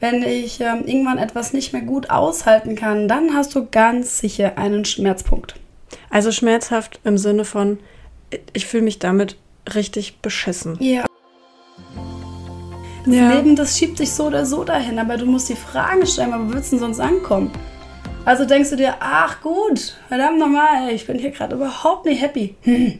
Wenn ich ähm, irgendwann etwas nicht mehr gut aushalten kann, dann hast du ganz sicher einen Schmerzpunkt. Also schmerzhaft im Sinne von, ich fühle mich damit richtig beschissen. Ja. Das Ja. Leben, das schiebt dich so oder so dahin, aber du musst die Fragen stellen, aber wo willst du denn sonst ankommen? Also denkst du dir, ach gut, verdammt nochmal, ich bin hier gerade überhaupt nicht happy. Hm.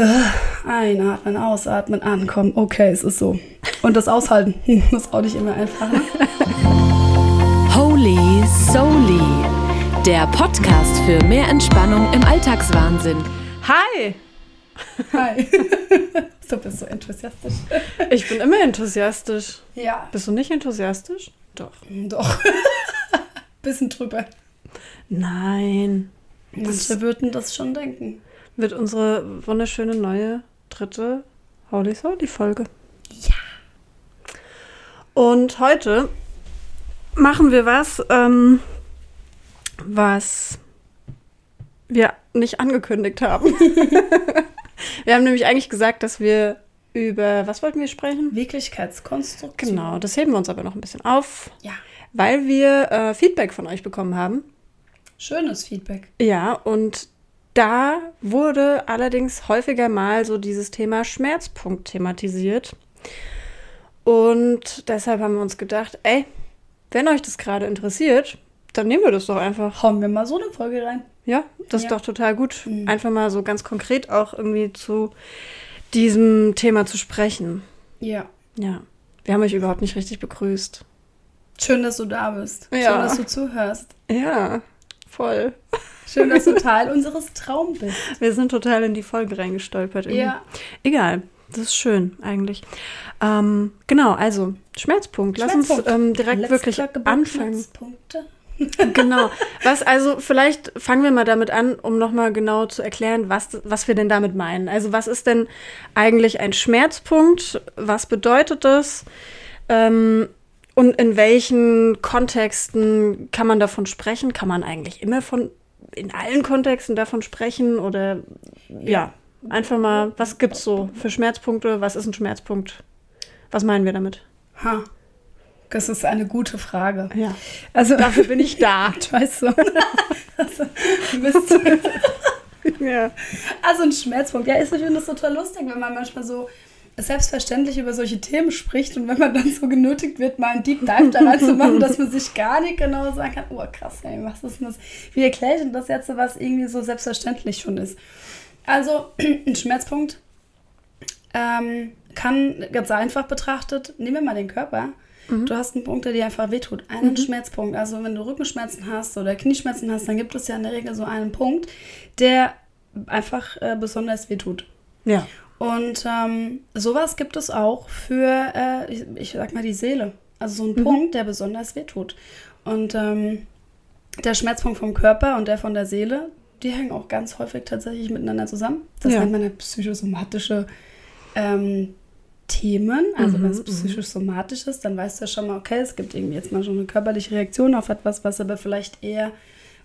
Äh, Einatmen, ausatmen, ankommen. Okay, es ist so. Und das Aushalten, hm, das ist auch nicht immer einfach. Ne? Holy Soli, der Podcast für mehr Entspannung im Alltagswahnsinn. Hi! Hi. du bist so enthusiastisch. Ich bin immer enthusiastisch. Ja, Bist du nicht enthusiastisch? Doch. doch. Bisschen drüber. Nein. Manche würden das schon denken. Wird unsere wunderschöne neue dritte Holy Soli Folge. Ja. Und heute machen wir was, ähm, was wir nicht angekündigt haben. wir haben nämlich eigentlich gesagt, dass wir über, was wollten wir sprechen? Wirklichkeitskonstruktion. Genau, das heben wir uns aber noch ein bisschen auf, Ja. weil wir äh, Feedback von euch bekommen haben. Schönes Feedback. Ja, und da wurde allerdings häufiger mal so dieses Thema Schmerzpunkt thematisiert. Und deshalb haben wir uns gedacht, ey, wenn euch das gerade interessiert, dann nehmen wir das doch einfach. Hauen wir mal so eine Folge rein. Ja, das Ja. ist doch total gut. Mhm. Einfach mal so ganz konkret auch irgendwie zu diesem Thema zu sprechen. Ja. Ja, wir haben euch überhaupt nicht richtig begrüßt. Schön, dass du da bist. Ja. Schön, dass du zuhörst. Ja, voll. Schön, dass du Teil unseres Traums bist. Wir sind total in die Folge reingestolpert. irgendwie. Ja. Egal, das ist schön eigentlich. Ähm, genau, also Schmerzpunkt. Lass uns Schmerzpunkt. ähm, direkt Let's wirklich anfangen. Schmerzpunkte. genau. Was also vielleicht fangen wir mal damit an, um nochmal genau zu erklären, was, was wir denn damit meinen. Also was ist denn eigentlich ein Schmerzpunkt? Was bedeutet das? Ähm, und in welchen Kontexten kann man davon sprechen? Kann man eigentlich immer von in allen Kontexten davon sprechen? Oder ja, einfach mal, was gibt's so für Schmerzpunkte? Was ist ein Schmerzpunkt? Was meinen wir damit? Ha. Das ist eine gute Frage. Ja. Also, Dafür bin ich da. Weißt du. Also, Mist. ja. also ein Schmerzpunkt. Ja, ich finde das total lustig, wenn man manchmal so selbstverständlich über solche Themen spricht und wenn man dann so genötigt wird, mal einen Deep Dive da reinzumachen, dass man sich gar nicht genau sagen kann, oh krass, ey, was ist denn das? Wie erkläre ich denn das jetzt, was irgendwie so selbstverständlich schon ist? Also ein Schmerzpunkt ähm, kann ganz einfach betrachtet, nehmen wir mal den Körper. Du hast einen Punkt, der dir einfach wehtut. Einen Schmerzpunkt. Also wenn du Rückenschmerzen hast oder Knieschmerzen hast, dann gibt es ja in der Regel so einen Punkt, der einfach äh, besonders wehtut. Ja. Und ähm, sowas gibt es auch für, äh, ich, ich sag mal, die Seele. Also so ein Punkt, der besonders wehtut. Und ähm, der Schmerzpunkt vom Körper und der von der Seele, die hängen auch ganz häufig tatsächlich miteinander zusammen. Das Ja. nennt man ja psychosomatische ähm, Themen. Also Mhm, wenn es psychosomatisch ist, dann weißt du ja schon mal, okay, es gibt irgendwie jetzt mal schon eine körperliche Reaktion auf etwas, was aber vielleicht eher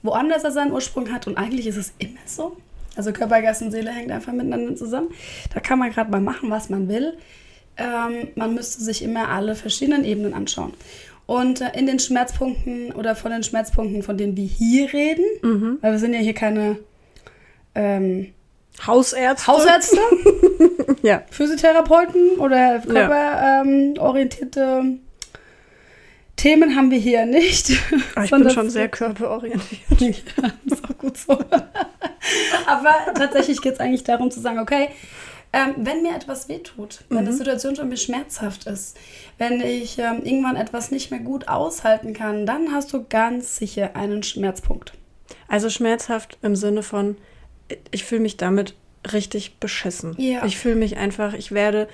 woanders er seinen Ursprung hat. Und eigentlich ist es immer so. Also Körper, Geist und Seele hängt einfach miteinander zusammen. Da kann man gerade mal machen, was man will. Ähm, man müsste sich immer alle verschiedenen Ebenen anschauen. Und äh, in den Schmerzpunkten oder von den Schmerzpunkten, von denen wir hier reden, Mhm. weil wir sind ja hier keine ähm, Hausärzte. Hausärzte, Ja. Physiotherapeuten oder körperorientierte Themen haben wir hier nicht. Ah, ich bin schon sehr körperorientiert. ja, ist auch gut so. Aber tatsächlich geht es eigentlich darum zu sagen, okay, ähm, wenn mir etwas wehtut, wenn Mhm. die Situation schon mir schmerzhaft ist, wenn ich ähm, irgendwann etwas nicht mehr gut aushalten kann, dann hast du ganz sicher einen Schmerzpunkt. Also schmerzhaft im Sinne von, ich fühle mich damit richtig beschissen. Ja. Ich fühle mich einfach, ich werde,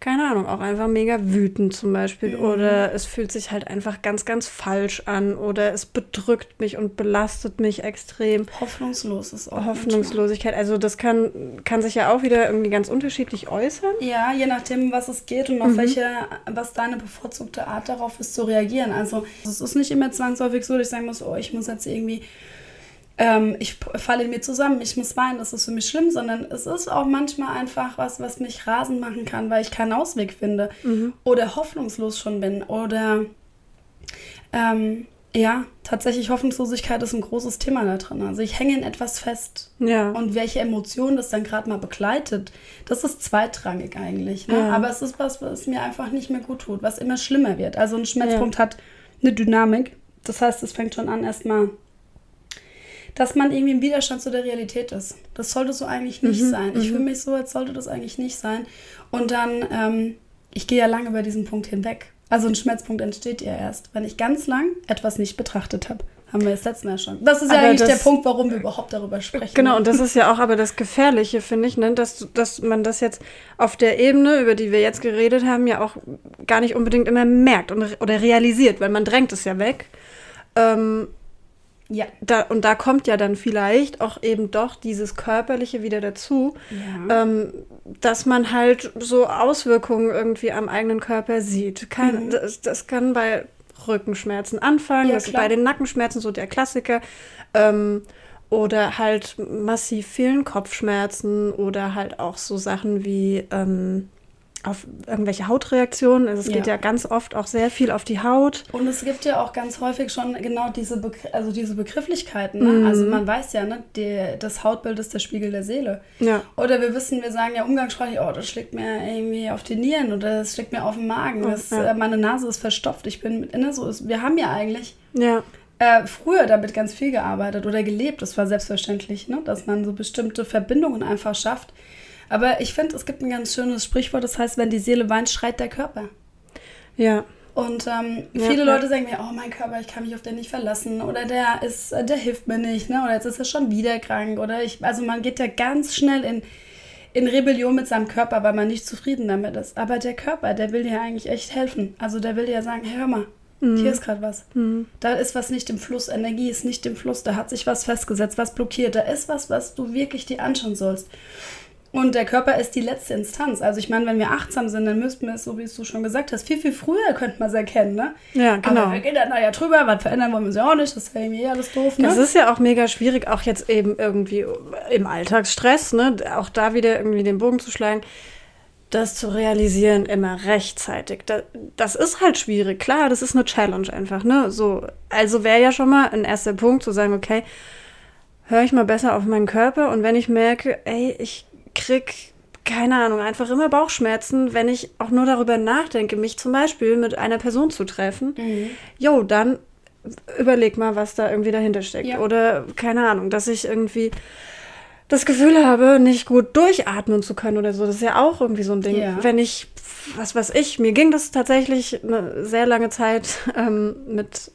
keine Ahnung, auch einfach mega wütend zum Beispiel. Mhm. Oder es fühlt sich halt einfach ganz, ganz falsch an. Oder es bedrückt mich und belastet mich extrem. Hoffnungslos ist auch. Hoffnungslosigkeit. Also das kann, kann sich ja auch wieder irgendwie ganz unterschiedlich äußern. Ja, je nachdem, was es geht und auf welche, was deine bevorzugte Art darauf ist zu reagieren. Also es ist nicht immer zwangsläufig so, dass ich sagen muss, oh, ich muss jetzt irgendwie ähm, ich falle in mir zusammen, ich muss weinen, das ist für mich schlimm, sondern es ist auch manchmal einfach was, was mich rasend machen kann, weil ich keinen Ausweg finde oder hoffnungslos schon bin oder Ähm, ja, tatsächlich Hoffnungslosigkeit ist ein großes Thema da drin. Also ich hänge in etwas fest. Ja. Und welche Emotion das dann gerade mal begleitet, das ist zweitrangig eigentlich. Ne? Ja. Aber es ist was, was mir einfach nicht mehr gut tut, was immer schlimmer wird. Also ein Schmerzpunkt hat eine Dynamik. Das heißt, es fängt schon an erstmal, dass man irgendwie im Widerstand zu der Realität ist. Das sollte so eigentlich nicht Mhm, sein. Ich fühle mich so, als sollte das eigentlich nicht sein. Und dann, ähm, ich gehe ja lange über diesen Punkt hinweg. Also ein Schmerzpunkt entsteht ja erst, wenn ich ganz lang etwas nicht betrachtet habe. Haben wir das letzte Mal schon. Das ist ja Aber eigentlich der das- Punkt, warum wir überhaupt darüber sprechen. Genau, und das ist ja auch aber das Gefährliche, finde ich, ne? dass, dass man das jetzt auf der Ebene, über die wir jetzt geredet haben, ja auch gar nicht unbedingt immer merkt und, oder realisiert, weil man drängt es ja weg. Ähm, Ja. da, und da kommt ja dann vielleicht auch eben doch dieses Körperliche wieder dazu, Ja. ähm, dass man halt so Auswirkungen irgendwie am eigenen Körper sieht. Kann, das, das kann bei Rückenschmerzen anfangen, Mhm. Ja, das ist bei den Nackenschmerzen so der Klassiker. Ähm, oder halt massiv vielen Kopfschmerzen oder halt auch so Sachen wie ähm, auf irgendwelche Hautreaktionen. Also es geht Ja. ja ganz oft auch sehr viel auf die Haut. Und es gibt ja auch ganz häufig schon genau diese, Begr also diese Begrifflichkeiten. Ne? Mhm. Also man weiß ja, ne? Die, das Hautbild ist der Spiegel der Seele. Ja. Oder wir wissen, wir sagen ja umgangssprachlich, oh, das schlägt mir irgendwie auf die Nieren oder das schlägt mir auf den Magen. Das, Ja. äh, meine Nase ist verstopft. Ich bin mit inne so. Wir haben ja eigentlich Ja. äh, früher damit ganz viel gearbeitet oder gelebt. Das war selbstverständlich, ne? dass man so bestimmte Verbindungen einfach schafft. Aber ich finde, es gibt ein ganz schönes Sprichwort, das heißt, wenn die Seele weint, schreit der Körper. Ja. Und ähm, Ja, viele ja. Leute sagen mir, oh mein Körper, ich kann mich auf den nicht verlassen oder der ist, äh, der hilft mir nicht, ne? Oder jetzt ist er schon wieder krank oder ich, also man geht ja ganz schnell in, in Rebellion mit seinem Körper, weil man nicht zufrieden damit ist. Aber der Körper, der will dir eigentlich echt helfen. Also der will dir sagen, hey, hör mal, Mhm. hier ist gerade was. Da ist was nicht im Fluss, Energie ist nicht im Fluss, da hat sich was festgesetzt, was blockiert, da ist was, was du wirklich dir anschauen sollst. Und der Körper ist die letzte Instanz. Also ich meine, wenn wir achtsam sind, dann müssten wir es, so wie es du schon gesagt hast, viel, viel früher könnte man es erkennen, ne? Ja, genau. Aber wir gehen dann da ja drüber, was verändern wollen wir sie auch nicht, das ist ja irgendwie alles doof, ne? Das ist ja auch mega schwierig, auch jetzt eben irgendwie im Alltagsstress, ne? Auch da wieder irgendwie den Bogen zu schlagen, das zu realisieren immer rechtzeitig. Das, das ist halt schwierig, klar, das ist eine Challenge einfach, ne? So, also wäre ja schon mal ein erster Punkt zu sagen, okay, höre ich mal besser auf meinen Körper und wenn ich merke, ey, ich krieg keine Ahnung, einfach immer Bauchschmerzen, wenn ich auch nur darüber nachdenke, mich zum Beispiel mit einer Person zu treffen. Mhm. Jo, dann überleg mal, was da irgendwie dahinter steckt. Ja. Oder keine Ahnung, dass ich irgendwie das Gefühl habe, nicht gut durchatmen zu können oder so. Das ist ja auch irgendwie so ein Ding. Ja. Wenn ich, was weiß ich, mir ging das tatsächlich eine sehr lange Zeit ähm, mit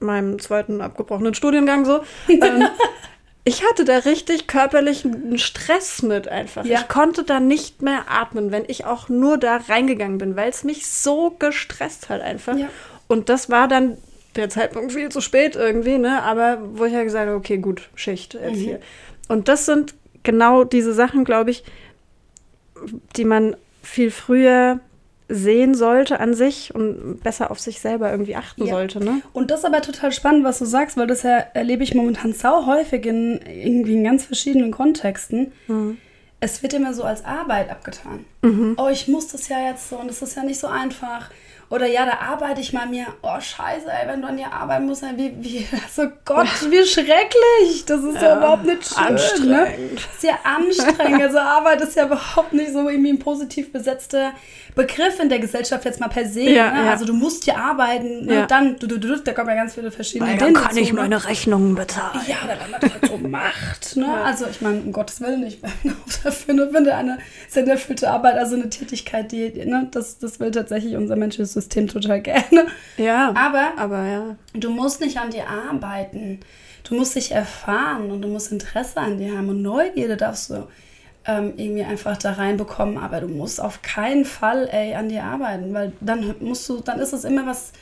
meinem zweiten abgebrochenen Studiengang so. ähm, ich hatte da richtig körperlichen Stress mit einfach. Ja. Ich konnte da nicht mehr atmen, wenn ich auch nur da reingegangen bin, weil es mich so gestresst hat einfach. Ja. Und das war dann der Zeitpunkt viel zu spät irgendwie, ne? Aber wo ich ja gesagt habe, okay, gut, Schicht jetzt Mhm. hier. Und das sind genau diese Sachen, glaube ich, die man viel früher sehen sollte an sich und besser auf sich selber irgendwie achten Ja. sollte, ne? Und das ist aber total spannend, was du sagst, weil das ja erlebe ich momentan sau häufig in irgendwie in ganz verschiedenen Kontexten. Mhm. Es wird immer so als Arbeit abgetan. Oh, ich muss das ja jetzt so und das ist ja nicht so einfach. Oder ja, da arbeite ich mal mir. Oh, scheiße, ey, wenn du an dir arbeiten musst, ey, wie, wie, so Gott, wie schrecklich. Das ist ja, Ja, überhaupt nicht schön. Ne? anstrengend. Sehr anstrengend. Also Arbeit ist ja überhaupt nicht so irgendwie ein positiv besetzter Begriff in der Gesellschaft jetzt mal per se. Ja, ne? ja. Also du musst ja arbeiten. Ne? Ja. Dann, du, du, du, da kommen ja ganz viele verschiedene Ideen dazu, ne? Rechnungen bezahlen. Ja, da wenn man das halt so macht. Ne? Also ich meine, um Gottes Willen, ich bin auch dafür, ne, finde eine sinnerfüllte Arbeit, also eine Tätigkeit, die, ne, das, das will tatsächlich unser menschliches System total gerne. Ja, Aber aber ja. du musst nicht an dir arbeiten. Du musst dich erfahren und du musst Interesse an dir haben und Neugierde darfst du ähm, irgendwie einfach da reinbekommen. Aber du musst auf keinen Fall ey, an dir arbeiten, weil dann musst du, dann ist es immer was.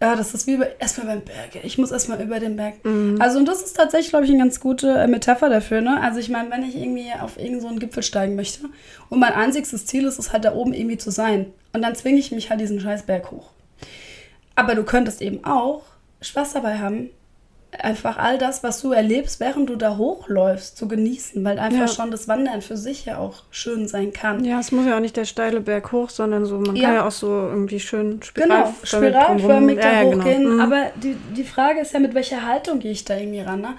Ja, das ist wie über, erstmal beim Berg. Ich muss erstmal über den Berg. Also, und das ist tatsächlich, glaube ich, eine ganz gute äh, Metapher dafür. Ne? Also, ich meine, wenn ich irgendwie auf irgendeinen so einen Gipfel steigen möchte und mein einziges Ziel ist es halt, da oben irgendwie zu sein. Und dann zwinge ich mich halt diesen scheiß Berg hoch. Aber du könntest eben auch Spaß dabei haben, einfach all das, was du erlebst, während du da hochläufst, zu genießen, weil einfach Ja. schon das Wandern für sich ja auch schön sein kann. Ja, es muss ja auch nicht der steile Berg hoch, sondern so, man Ja. kann ja auch so irgendwie schön Genau, spiral spiralförmig da ja, ja, hochgehen. Genau. Mhm. Aber die, die Frage ist ja, mit welcher Haltung gehe ich da irgendwie ran? Ne?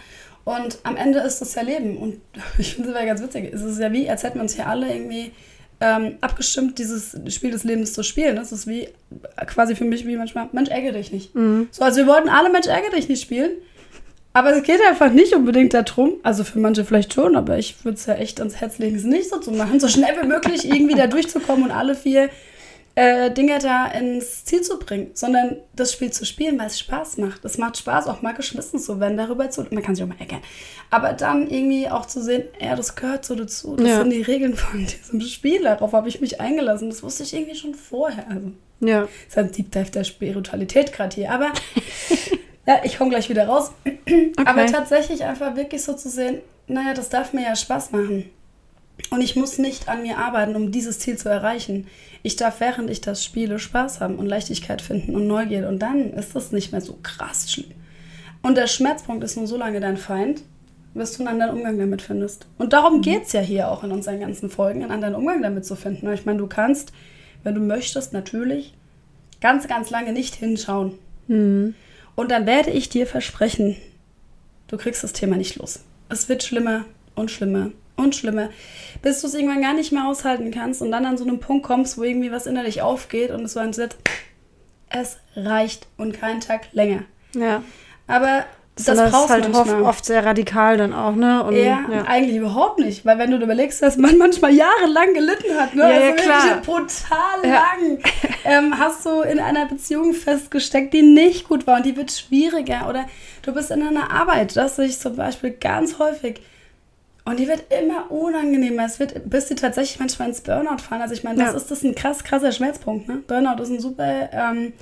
Und am Ende ist das ja Leben. Und ich finde es aber ganz witzig. Es ist ja wie, als hätten wir uns hier alle irgendwie ähm, abgestimmt, dieses Spiel des Lebens zu spielen. Das ist wie quasi für mich wie manchmal, Mensch, ärgere dich nicht. Mhm. So, also wir wollten alle Mensch, ärgere dich nicht spielen. Aber es geht einfach nicht unbedingt darum, also für manche vielleicht schon, aber ich würde es ja echt ans Herz legen, es nicht so zu machen, so schnell wie möglich irgendwie da durchzukommen und alle vier äh, Dinge da ins Ziel zu bringen, sondern das Spiel zu spielen, weil es Spaß macht. Es macht Spaß, auch mal geschmissen zu werden, darüber zu, man kann sich auch mal ärgern, aber dann irgendwie auch zu sehen, ja, das gehört so dazu, das Ja. sind die Regeln von diesem Spiel, darauf habe ich mich eingelassen, das wusste ich irgendwie schon vorher, also ja. das ist ein Deep Dive der Spiritualität gerade hier. Aber ja, ich komme gleich wieder raus. Aber tatsächlich einfach wirklich so zu sehen, naja, das darf mir ja Spaß machen. Und ich muss nicht an mir arbeiten, um dieses Ziel zu erreichen. Ich darf, während ich das spiele, Spaß haben und Leichtigkeit finden und Neugierde. Und dann ist das nicht mehr so krass schlimm. Und der Schmerzpunkt ist nur so lange dein Feind, bis du einen anderen Umgang damit findest. Und darum geht es ja hier auch in unseren ganzen Folgen, einen anderen Umgang damit zu finden. Ich meine, du kannst, wenn du möchtest, natürlich ganz, ganz lange nicht hinschauen. Und dann werde ich dir versprechen, du kriegst das Thema nicht los. Es wird schlimmer und schlimmer und schlimmer, bis du es irgendwann gar nicht mehr aushalten kannst und dann an so einem Punkt kommst, wo irgendwie was innerlich aufgeht und es so ein Set, es reicht und keinen Tag länger. ja. Aber das, Das, brauchst ist halt oft, manchmal. oft sehr radikal dann auch, ne? Und, Ja, ja. eigentlich überhaupt nicht. Weil wenn du dir überlegst, dass man manchmal jahrelang gelitten hat, ne? Ja, ja, also klar. wirklich brutal Ja. lang, ähm, hast du in einer Beziehung festgesteckt, die nicht gut war und die wird schwieriger. Oder du bist in einer Arbeit, das sehe ich zum Beispiel ganz häufig. Und die wird immer unangenehmer. Es wird, bis sie tatsächlich manchmal ins Burnout fallen. Also ich meine, das Ja. ist das ein krass, krasser Schmerzpunkt. Ne? Burnout ist ein super ähm,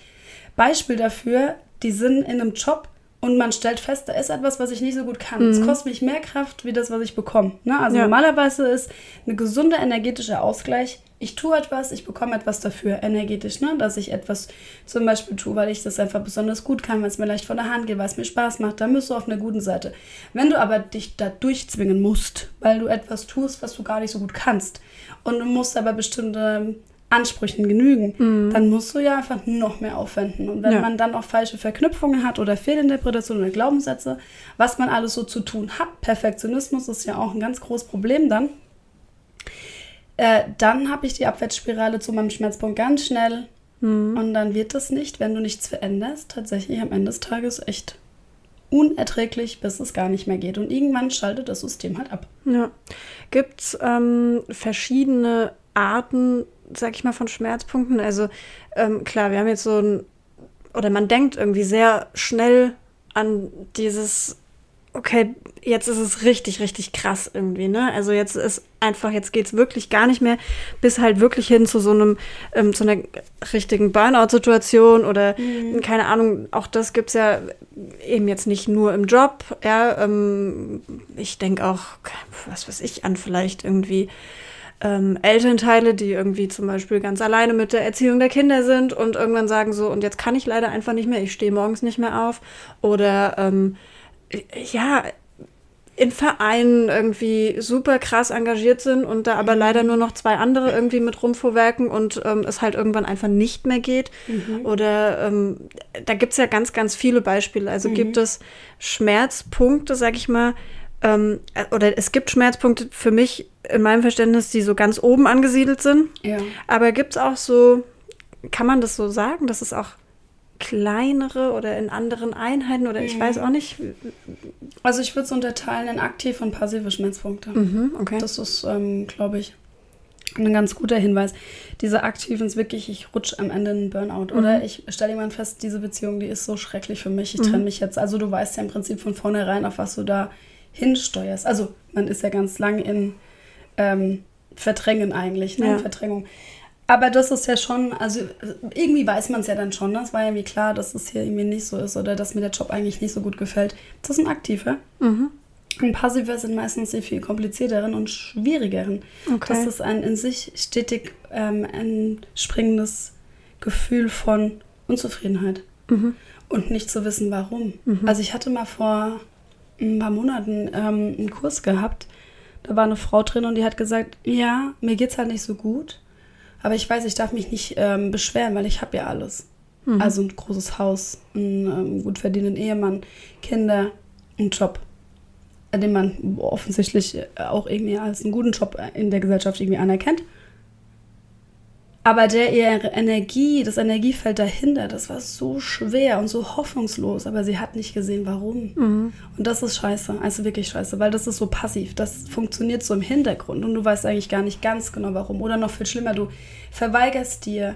Beispiel dafür. Die sind in einem Job und man stellt fest, da ist etwas, was ich nicht so gut kann. Es kostet mich mehr Kraft, wie das, was ich bekomme. Ne? Also Ja. normalerweise ist ein gesunder energetischer Ausgleich. Ich tue etwas, ich bekomme etwas dafür, energetisch, ne? dass ich etwas zum Beispiel tue, weil ich das einfach besonders gut kann, weil es mir leicht von der Hand geht, weil es mir Spaß macht. Da bist du auf einer guten Seite. Wenn du aber dich da durchzwingen musst, weil du etwas tust, was du gar nicht so gut kannst und du musst aber bestimmte Ansprüchen genügen, dann musst du ja einfach noch mehr aufwenden. Und wenn Ja. man dann auch falsche Verknüpfungen hat oder Fehlinterpretationen oder Glaubenssätze, was man alles so zu tun hat, Perfektionismus ist ja auch ein ganz großes Problem dann, äh, dann habe ich die Abwärtsspirale zu meinem Schmerzpunkt ganz schnell. Und dann wird das nicht, wenn du nichts veränderst, tatsächlich am Ende des Tages echt unerträglich, bis es gar nicht mehr geht. Und irgendwann schaltet das System halt ab. Ja. Gibt es ähm, verschiedene Arten, sag ich mal, von Schmerzpunkten? Also ähm, klar, wir haben jetzt so ein, oder man denkt irgendwie sehr schnell an dieses, okay, jetzt ist es richtig, richtig krass irgendwie, ne? Also jetzt ist einfach, jetzt geht es wirklich gar nicht mehr, bis halt wirklich hin zu so einem, ähm, zu einer richtigen Burnout-Situation oder keine Ahnung, auch das gibt es ja eben jetzt nicht nur im Job, ja, ähm, ich denke auch, was weiß ich, an vielleicht irgendwie ähm, Elternteile, die irgendwie zum Beispiel ganz alleine mit der Erziehung der Kinder sind und irgendwann sagen so, und jetzt kann ich leider einfach nicht mehr, ich stehe morgens nicht mehr auf. Oder ähm, ja, in Vereinen irgendwie super krass engagiert sind und da aber leider nur noch zwei andere irgendwie mit rumfuhrwerken und ähm, es halt irgendwann einfach nicht mehr geht. Oder ähm, da gibt es ja ganz, ganz viele Beispiele. Also gibt es Schmerzpunkte, sag ich mal, ähm, äh, oder es gibt Schmerzpunkte für mich in meinem Verständnis, die so ganz oben angesiedelt sind. Ja. Aber gibt es auch so, kann man das so sagen, dass es auch kleinere oder in anderen Einheiten oder ich weiß auch nicht. Also ich würde es unterteilen in aktive und passive Schmerzpunkte. Mhm, okay. Das ist, ähm, glaube ich, ein ganz guter Hinweis. Diese aktiven ist wirklich, ich rutsche am Ende in einen Burnout. Mhm. Oder ich stelle jemand fest, diese Beziehung, die ist so schrecklich für mich. Ich trenne mich jetzt. Also du weißt ja im Prinzip von vornherein, auf was du da hinsteuerst. Also man ist ja ganz lang in ähm, Verdrängen eigentlich, ne? Ja. Verdrängung. Aber das ist ja schon, also irgendwie weiß man es ja dann schon. Ne? Es war ja irgendwie klar, dass es hier irgendwie nicht so ist oder dass mir der Job eigentlich nicht so gut gefällt. Das ist ein aktiver. Mhm. Und passive sind meistens die viel komplizierteren und schwierigeren. Okay. Das ist ein in sich stetig ähm, entspringendes Gefühl von Unzufriedenheit. und nicht zu wissen, warum. Also ich hatte mal vor ein paar Monaten ähm, einen Kurs gehabt, da war eine Frau drin und die hat gesagt, ja, mir geht's halt nicht so gut, aber ich weiß, ich darf mich nicht ähm, beschweren, weil ich habe ja alles. Also ein großes Haus, einen ähm, gut verdienenden Ehemann, Kinder, einen Job, den man offensichtlich auch irgendwie als einen guten Job in der Gesellschaft irgendwie anerkennt. Aber der ihre Energie, das Energiefeld dahinter, das war so schwer und so hoffnungslos, aber sie hat nicht gesehen, warum. Und das ist scheiße, also wirklich scheiße, weil das ist so passiv, das funktioniert so im Hintergrund und du weißt eigentlich gar nicht ganz genau warum. Oder noch viel schlimmer, du verweigerst dir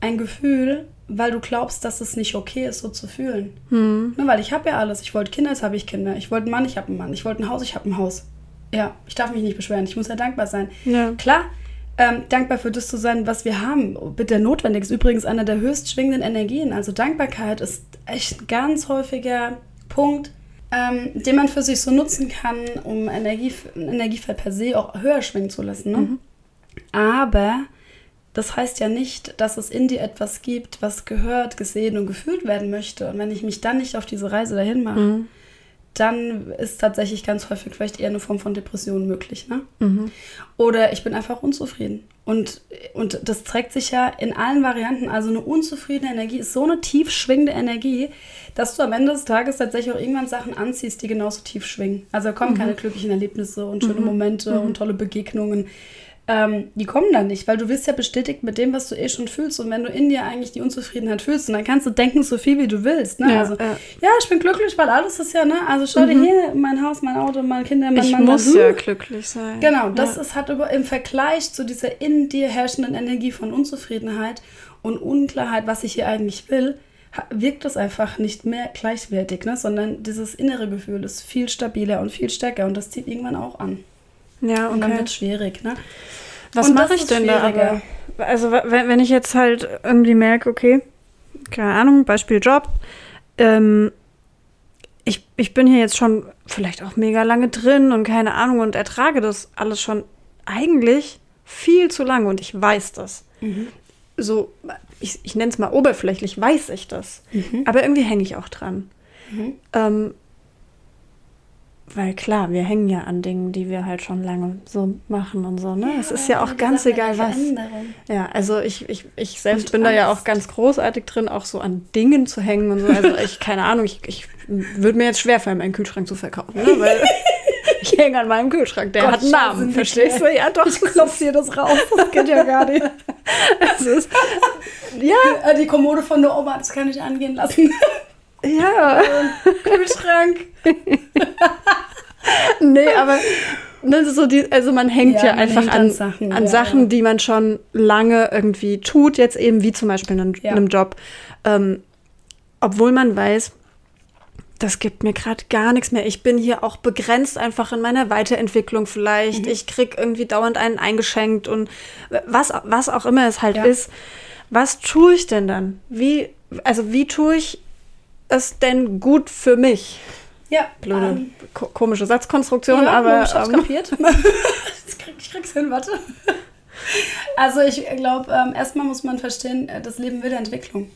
ein Gefühl, weil du glaubst, dass es nicht okay ist, so zu fühlen. Ne, weil ich habe ja alles. Ich wollte Kinder, jetzt habe ich Kinder. Ich wollte einen Mann, ich habe einen Mann. Ich wollte ein Haus, ich habe ein Haus. Ja, ich darf mich nicht beschweren. Ich muss ja dankbar sein. Ja. Klar, ähm, dankbar für das zu sein, was wir haben. Bitte notwendig ist übrigens einer der höchst schwingenden Energien. Also Dankbarkeit ist echt ein ganz häufiger Punkt, ähm, den man für sich so nutzen kann, um Energie, ein Energiefeld per se auch höher schwingen zu lassen. Ne? Aber das heißt ja nicht, dass es in dir etwas gibt, was gehört, gesehen und gefühlt werden möchte. Und wenn ich mich dann nicht auf diese Reise dahin mache, dann ist tatsächlich ganz häufig vielleicht eher eine Form von Depression möglich. Ne? Oder ich bin einfach unzufrieden. Und, und das zeigt sich ja in allen Varianten. Also eine unzufriedene Energie ist so eine tief schwingende Energie, dass du am Ende des Tages tatsächlich auch irgendwann Sachen anziehst, die genauso tief schwingen. Also da kommen keine glücklichen Erlebnisse und schöne Momente und tolle Begegnungen. Ähm, die kommen dann nicht, weil du wirst ja bestätigt mit dem, was du eh schon fühlst. Und wenn du in dir eigentlich die Unzufriedenheit fühlst, und dann kannst du denken, so viel wie du willst. Ne? Ja, also, ja. ja, ich bin glücklich, weil alles ist ja, ne? Also schau dir hier mein Haus, mein Auto, meine Kinder, mein Ich Mann, muss mein ja glücklich sein. Genau, das ja. ist, hat über, im Vergleich zu dieser in dir herrschenden Energie von Unzufriedenheit und Unklarheit, was ich hier eigentlich will, wirkt das einfach nicht mehr gleichwertig, ne? sondern dieses innere Gefühl ist viel stabiler und viel stärker und das zieht irgendwann auch an. Ja, Und dann okay. wird es schwierig. Ne? Was mache ich denn da aber? Also wenn, wenn ich jetzt halt irgendwie merke, okay, keine Ahnung, Beispiel Job, ähm, ich, ich bin hier jetzt schon vielleicht auch mega lange drin und keine Ahnung und ertrage das alles schon eigentlich viel zu lange und ich weiß das. So, ich, ich nenne es mal oberflächlich, weiß ich das. Aber irgendwie hänge ich auch dran. Ähm, weil klar, wir hängen ja an Dingen, die wir halt schon lange so machen und so, ne? es ist ja auch ganz egal was. Ja, also ich, ich, ich selbst Und bin da ja auch Angst. ganz großartig drin, auch so an Dingen zu hängen und so. Also ich, keine Ahnung, ich, ich würde mir jetzt schwerfallen, meinen Kühlschrank zu verkaufen, ne? Weil ich hänge an meinem Kühlschrank, der Gott, hat einen Namen, verstehst du? Ja, doch. Ich klopfe dir das raus, das geht ja gar nicht. Es ist, ja, Äh, Die Kommode von der Oma, das kann ich angehen lassen. Ja. Kühlschrank. Nee, aber ne, so die, also man hängt ja, Ja, man einfach hängt an, an Sachen, an ja, Sachen die man schon lange irgendwie tut, jetzt eben wie zum Beispiel in Ja. einem Job. Ähm, obwohl man weiß, das gibt mir gerade gar nichts mehr. Ich bin hier auch begrenzt einfach in meiner Weiterentwicklung vielleicht. Mhm. Ich krieg irgendwie dauernd einen eingeschenkt und was, was auch immer es halt ist. Was tue ich denn dann? Wie, also wie tue ich es denn gut für mich? Ja, Blöde, ähm, ko komische Satzkonstruktion, ja, aber ich hab's ähm, kapiert. Ich krieg's hin, warte. Also ich glaube, ähm, erstmal muss man verstehen, äh, das Leben will Entwicklung.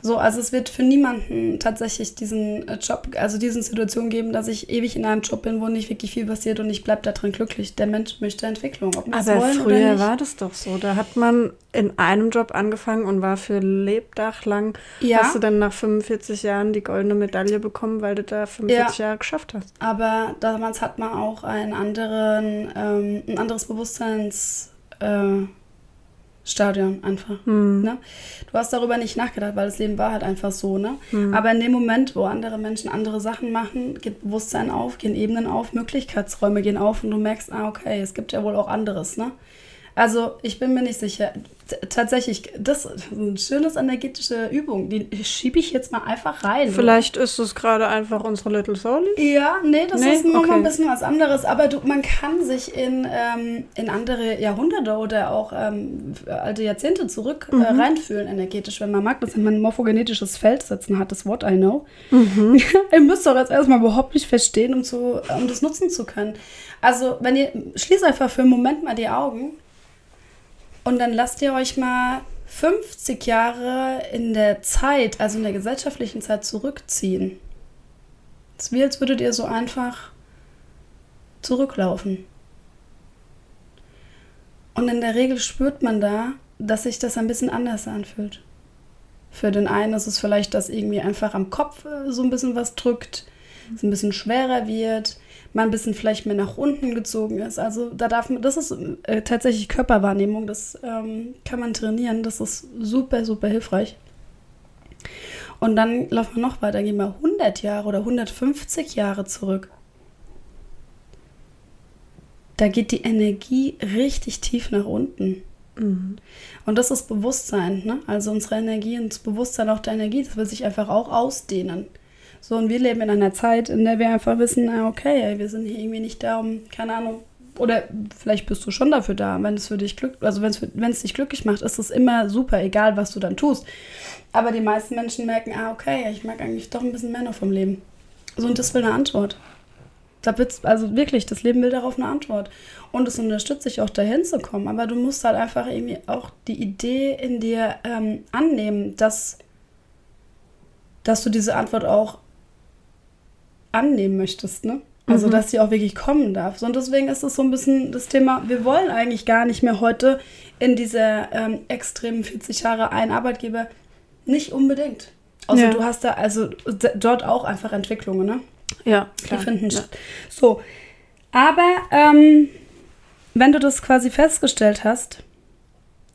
So, also es wird für niemanden tatsächlich diesen äh, Job, also diesen Situation geben, dass ich ewig in einem Job bin, wo nicht wirklich viel passiert und ich bleibe da drin glücklich. Der Mensch möchte Entwicklung, ob Aber früher war das doch so. Da hat man in einem Job angefangen und war für Lebdach lang. Ja. Hast du dann nach 45 Jahren die goldene Medaille bekommen, weil du da 45 Jahre geschafft hast. Aber damals hat man auch einen anderen, ähm, ein anderes Bewusstseins, äh, Stadion einfach. Ne? Du hast darüber nicht nachgedacht, weil das Leben war halt einfach so. Ne? Aber in dem Moment, wo andere Menschen andere Sachen machen, geht Bewusstsein auf, gehen Ebenen auf, Möglichkeitsräume gehen auf und du merkst, ah, okay, es gibt ja wohl auch anderes. Ne? Also ich bin mir nicht sicher. T tatsächlich, das ist eine schöne energetische Übung. Die schiebe ich jetzt mal einfach rein. Vielleicht ist es gerade einfach unsere Little Soul. Ja, nee, das Nee? ist noch mal Okay. ein bisschen was anderes. Aber du, man kann sich in, ähm, in andere Jahrhunderte oder auch ähm, alte Jahrzehnte zurück Mhm. äh, reinfühlen energetisch, wenn man mag. Das nennt man morphogenetisches Feldsetzen, hat das Wort I know. Mhm. ihr müsst doch jetzt erstmal überhaupt nicht verstehen, um, zu, um das nutzen zu können. Also, wenn ihr, schließt einfach für einen Moment mal die Augen und dann lasst ihr euch mal 50 Jahre in der Zeit, also in der gesellschaftlichen Zeit zurückziehen. Es ist wie, als würdet ihr so einfach zurücklaufen. Und in der Regel spürt man da, dass sich das ein bisschen anders anfühlt. Für den einen ist es vielleicht, dass irgendwie einfach am Kopf äh, so ein bisschen was drückt, es ein bisschen schwerer wird, man ein bisschen vielleicht mehr nach unten gezogen ist. Also da darf man, das ist äh, tatsächlich Körperwahrnehmung, das ähm, kann man trainieren, das ist super, super hilfreich. Und dann laufen wir noch weiter, gehen wir 100 Jahre oder 150 Jahre zurück. Da geht die Energie richtig tief nach unten. Mhm. Und das ist Bewusstsein, ne? Also unsere Energie und das Bewusstsein auch der Energie, das will sich einfach auch ausdehnen. So, und wir leben in einer Zeit, in der wir einfach wissen, na okay, wir sind hier irgendwie nicht da, um, keine Ahnung, oder vielleicht bist du schon dafür da, wenn es für dich glücklich, also wenn es dich glücklich macht, ist es immer super, egal was du dann tust. Aber die meisten Menschen merken, ah, okay, ich mag eigentlich doch ein bisschen mehr noch vom Leben. So, und das will eine Antwort. Da wird's, also wirklich, das Leben will darauf eine Antwort. Und es unterstützt dich auch dahin zu kommen. Aber du musst halt einfach irgendwie auch die Idee in dir ähm, annehmen, dass, dass du diese Antwort auch annehmen möchtest, ne? Also, Mhm. dass sie auch wirklich kommen darf. Und deswegen ist es so ein bisschen das Thema, wir wollen eigentlich gar nicht mehr heute in dieser ähm, extremen 40 Jahre ein Arbeitgeber. Nicht unbedingt. Also Ja. du hast da also dort auch einfach Entwicklungen, ne? Ja, Die klar. finden ja. statt. So, aber ähm, wenn du das quasi festgestellt hast,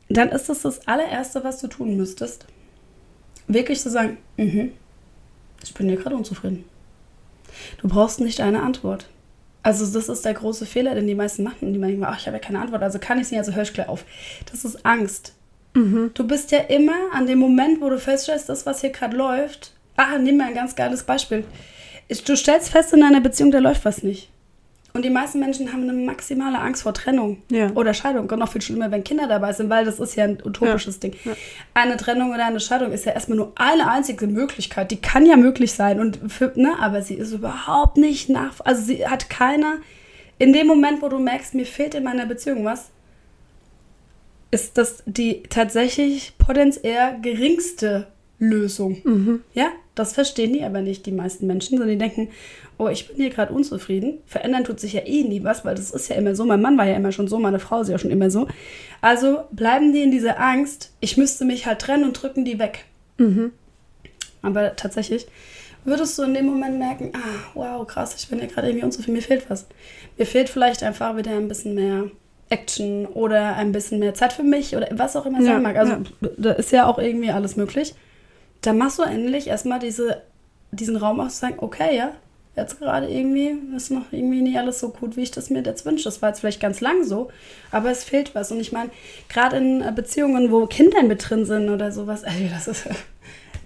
dann ist es das allererste, was du tun müsstest. Wirklich zu sagen, mhm, ich bin hier gerade unzufrieden. Du brauchst nicht eine Antwort. Also das ist der große Fehler, den die meisten machen. Die denken, ach, ich habe ja keine Antwort, also kann ich es nicht, also hör ich gleich auf. Das ist Angst. Mhm. Du bist ja immer an dem Moment, wo du feststellst, das, was hier gerade läuft. Ah, nimm mal ein ganz geiles Beispiel. Du stellst fest in einer Beziehung, da läuft was nicht. Und die meisten Menschen haben eine maximale Angst vor Trennung Ja. oder Scheidung. Und noch viel schlimmer, wenn Kinder dabei sind, weil das ist ja ein utopisches Ding. Ja. Eine Trennung oder eine Scheidung ist ja erstmal nur eine einzige Möglichkeit. Die kann ja möglich sein. Und für, ne, aber sie ist überhaupt nicht nach. Also sie hat keiner. In dem Moment, wo du merkst, mir fehlt in meiner Beziehung was, ist das die tatsächlich potenziell geringste Lösung. Mhm. Ja, das verstehen die aber nicht, die meisten Menschen, sondern die denken, oh, ich bin hier gerade unzufrieden. Verändern tut sich ja eh nie was, weil das ist ja immer so. Mein Mann war ja immer schon so, meine Frau ist ja schon immer so. Also bleiben die in dieser Angst, ich müsste mich halt trennen und drücken die weg. Mhm. Aber tatsächlich würdest du in dem Moment merken, ah, wow, krass, ich bin ja gerade irgendwie unzufrieden, mir fehlt was. Mir fehlt vielleicht einfach wieder ein bisschen mehr Action oder ein bisschen mehr Zeit für mich oder was auch immer Ja, sein mag. Also ja. da ist ja auch irgendwie alles möglich. Dann machst du endlich erstmal diese, diesen Raum auf zu sagen, okay, ja, jetzt gerade irgendwie ist noch irgendwie nicht alles so gut, wie ich das mir jetzt wünsche. Das war jetzt vielleicht ganz lang so, aber es fehlt was. Und ich meine, gerade in äh, Beziehungen, wo Kinder mit drin sind oder sowas, ey, das ist.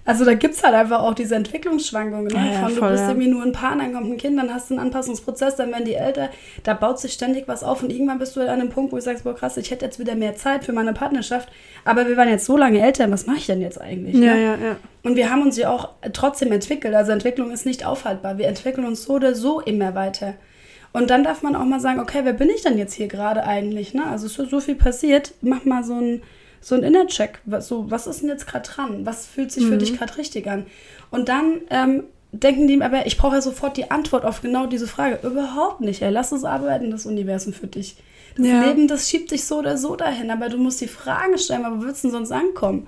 Also da gibt es halt einfach auch diese Entwicklungsschwankungen. Ne? Ja, ja, Von du voll, bist ja. irgendwie nur ein Paar, dann kommt ein Kind, dann hast du einen Anpassungsprozess, dann werden die älter, da baut sich ständig was auf und irgendwann bist du an einem Punkt, wo du sagst, boah krass, ich hätte jetzt wieder mehr Zeit für meine Partnerschaft, aber wir waren jetzt so lange älter, was mache ich denn jetzt eigentlich? Ja, ne? ja, ja. Und wir haben uns ja auch trotzdem entwickelt. Also Entwicklung ist nicht aufhaltbar. Wir entwickeln uns so oder so immer weiter. Und dann darf man auch mal sagen, okay, wer bin ich denn jetzt hier gerade eigentlich? Ne? Also es ist so viel passiert. Mach mal so ein so ein Inner-Check. So, was ist denn jetzt gerade dran? Was fühlt sich für dich gerade richtig an? Und dann ähm, denken die, aber ich brauche ja sofort die Antwort auf genau diese Frage. Überhaupt nicht. Ey. Lass es arbeiten, das Universum für dich. Das Ja. Leben, das schiebt dich so oder so dahin. Aber du musst die Fragen stellen, aber wo willst du denn sonst ankommen?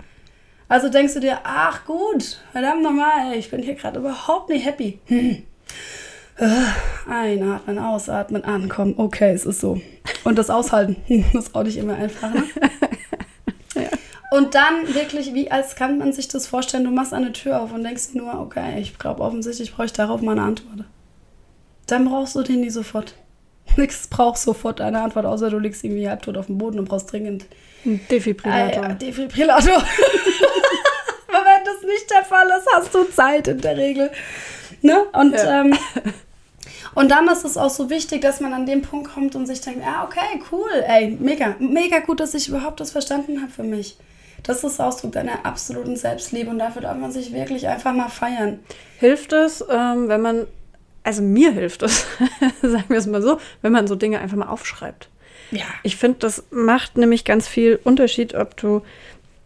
Also denkst du dir, ach gut, verdammt nochmal, ey, ich bin hier gerade überhaupt nicht happy. Hm. Äh, Einatmen, ausatmen, ankommen. Okay, es ist so. Und das Aushalten, hm, das ist auch nicht immer einfach. Ne? Und dann wirklich, wie als kann man sich das vorstellen, du machst eine Tür auf und denkst nur, okay, ich glaube offensichtlich brauche ich darauf mal eine Antwort. Dann brauchst du den nie sofort. Nix brauchst sofort eine Antwort, außer du liegst irgendwie halbtot auf dem Boden und brauchst dringend Ein Defibrillator. Ah, ja, Defibrillator. Aber wenn das nicht der Fall ist, hast du Zeit in der Regel. Ne? Und, Ja. ähm, und dann ist es auch so wichtig, dass man an dem Punkt kommt und sich denkt, ah, okay, cool, ey, mega, mega gut, dass ich überhaupt das verstanden habe für mich. Das ist Ausdruck deiner absoluten Selbstliebe und dafür darf man sich wirklich einfach mal feiern. Hilft es, ähm, wenn man, also mir hilft es, sagen wir es mal so, wenn man so Dinge einfach mal aufschreibt. Ja. Ich finde, das macht nämlich ganz viel Unterschied, ob du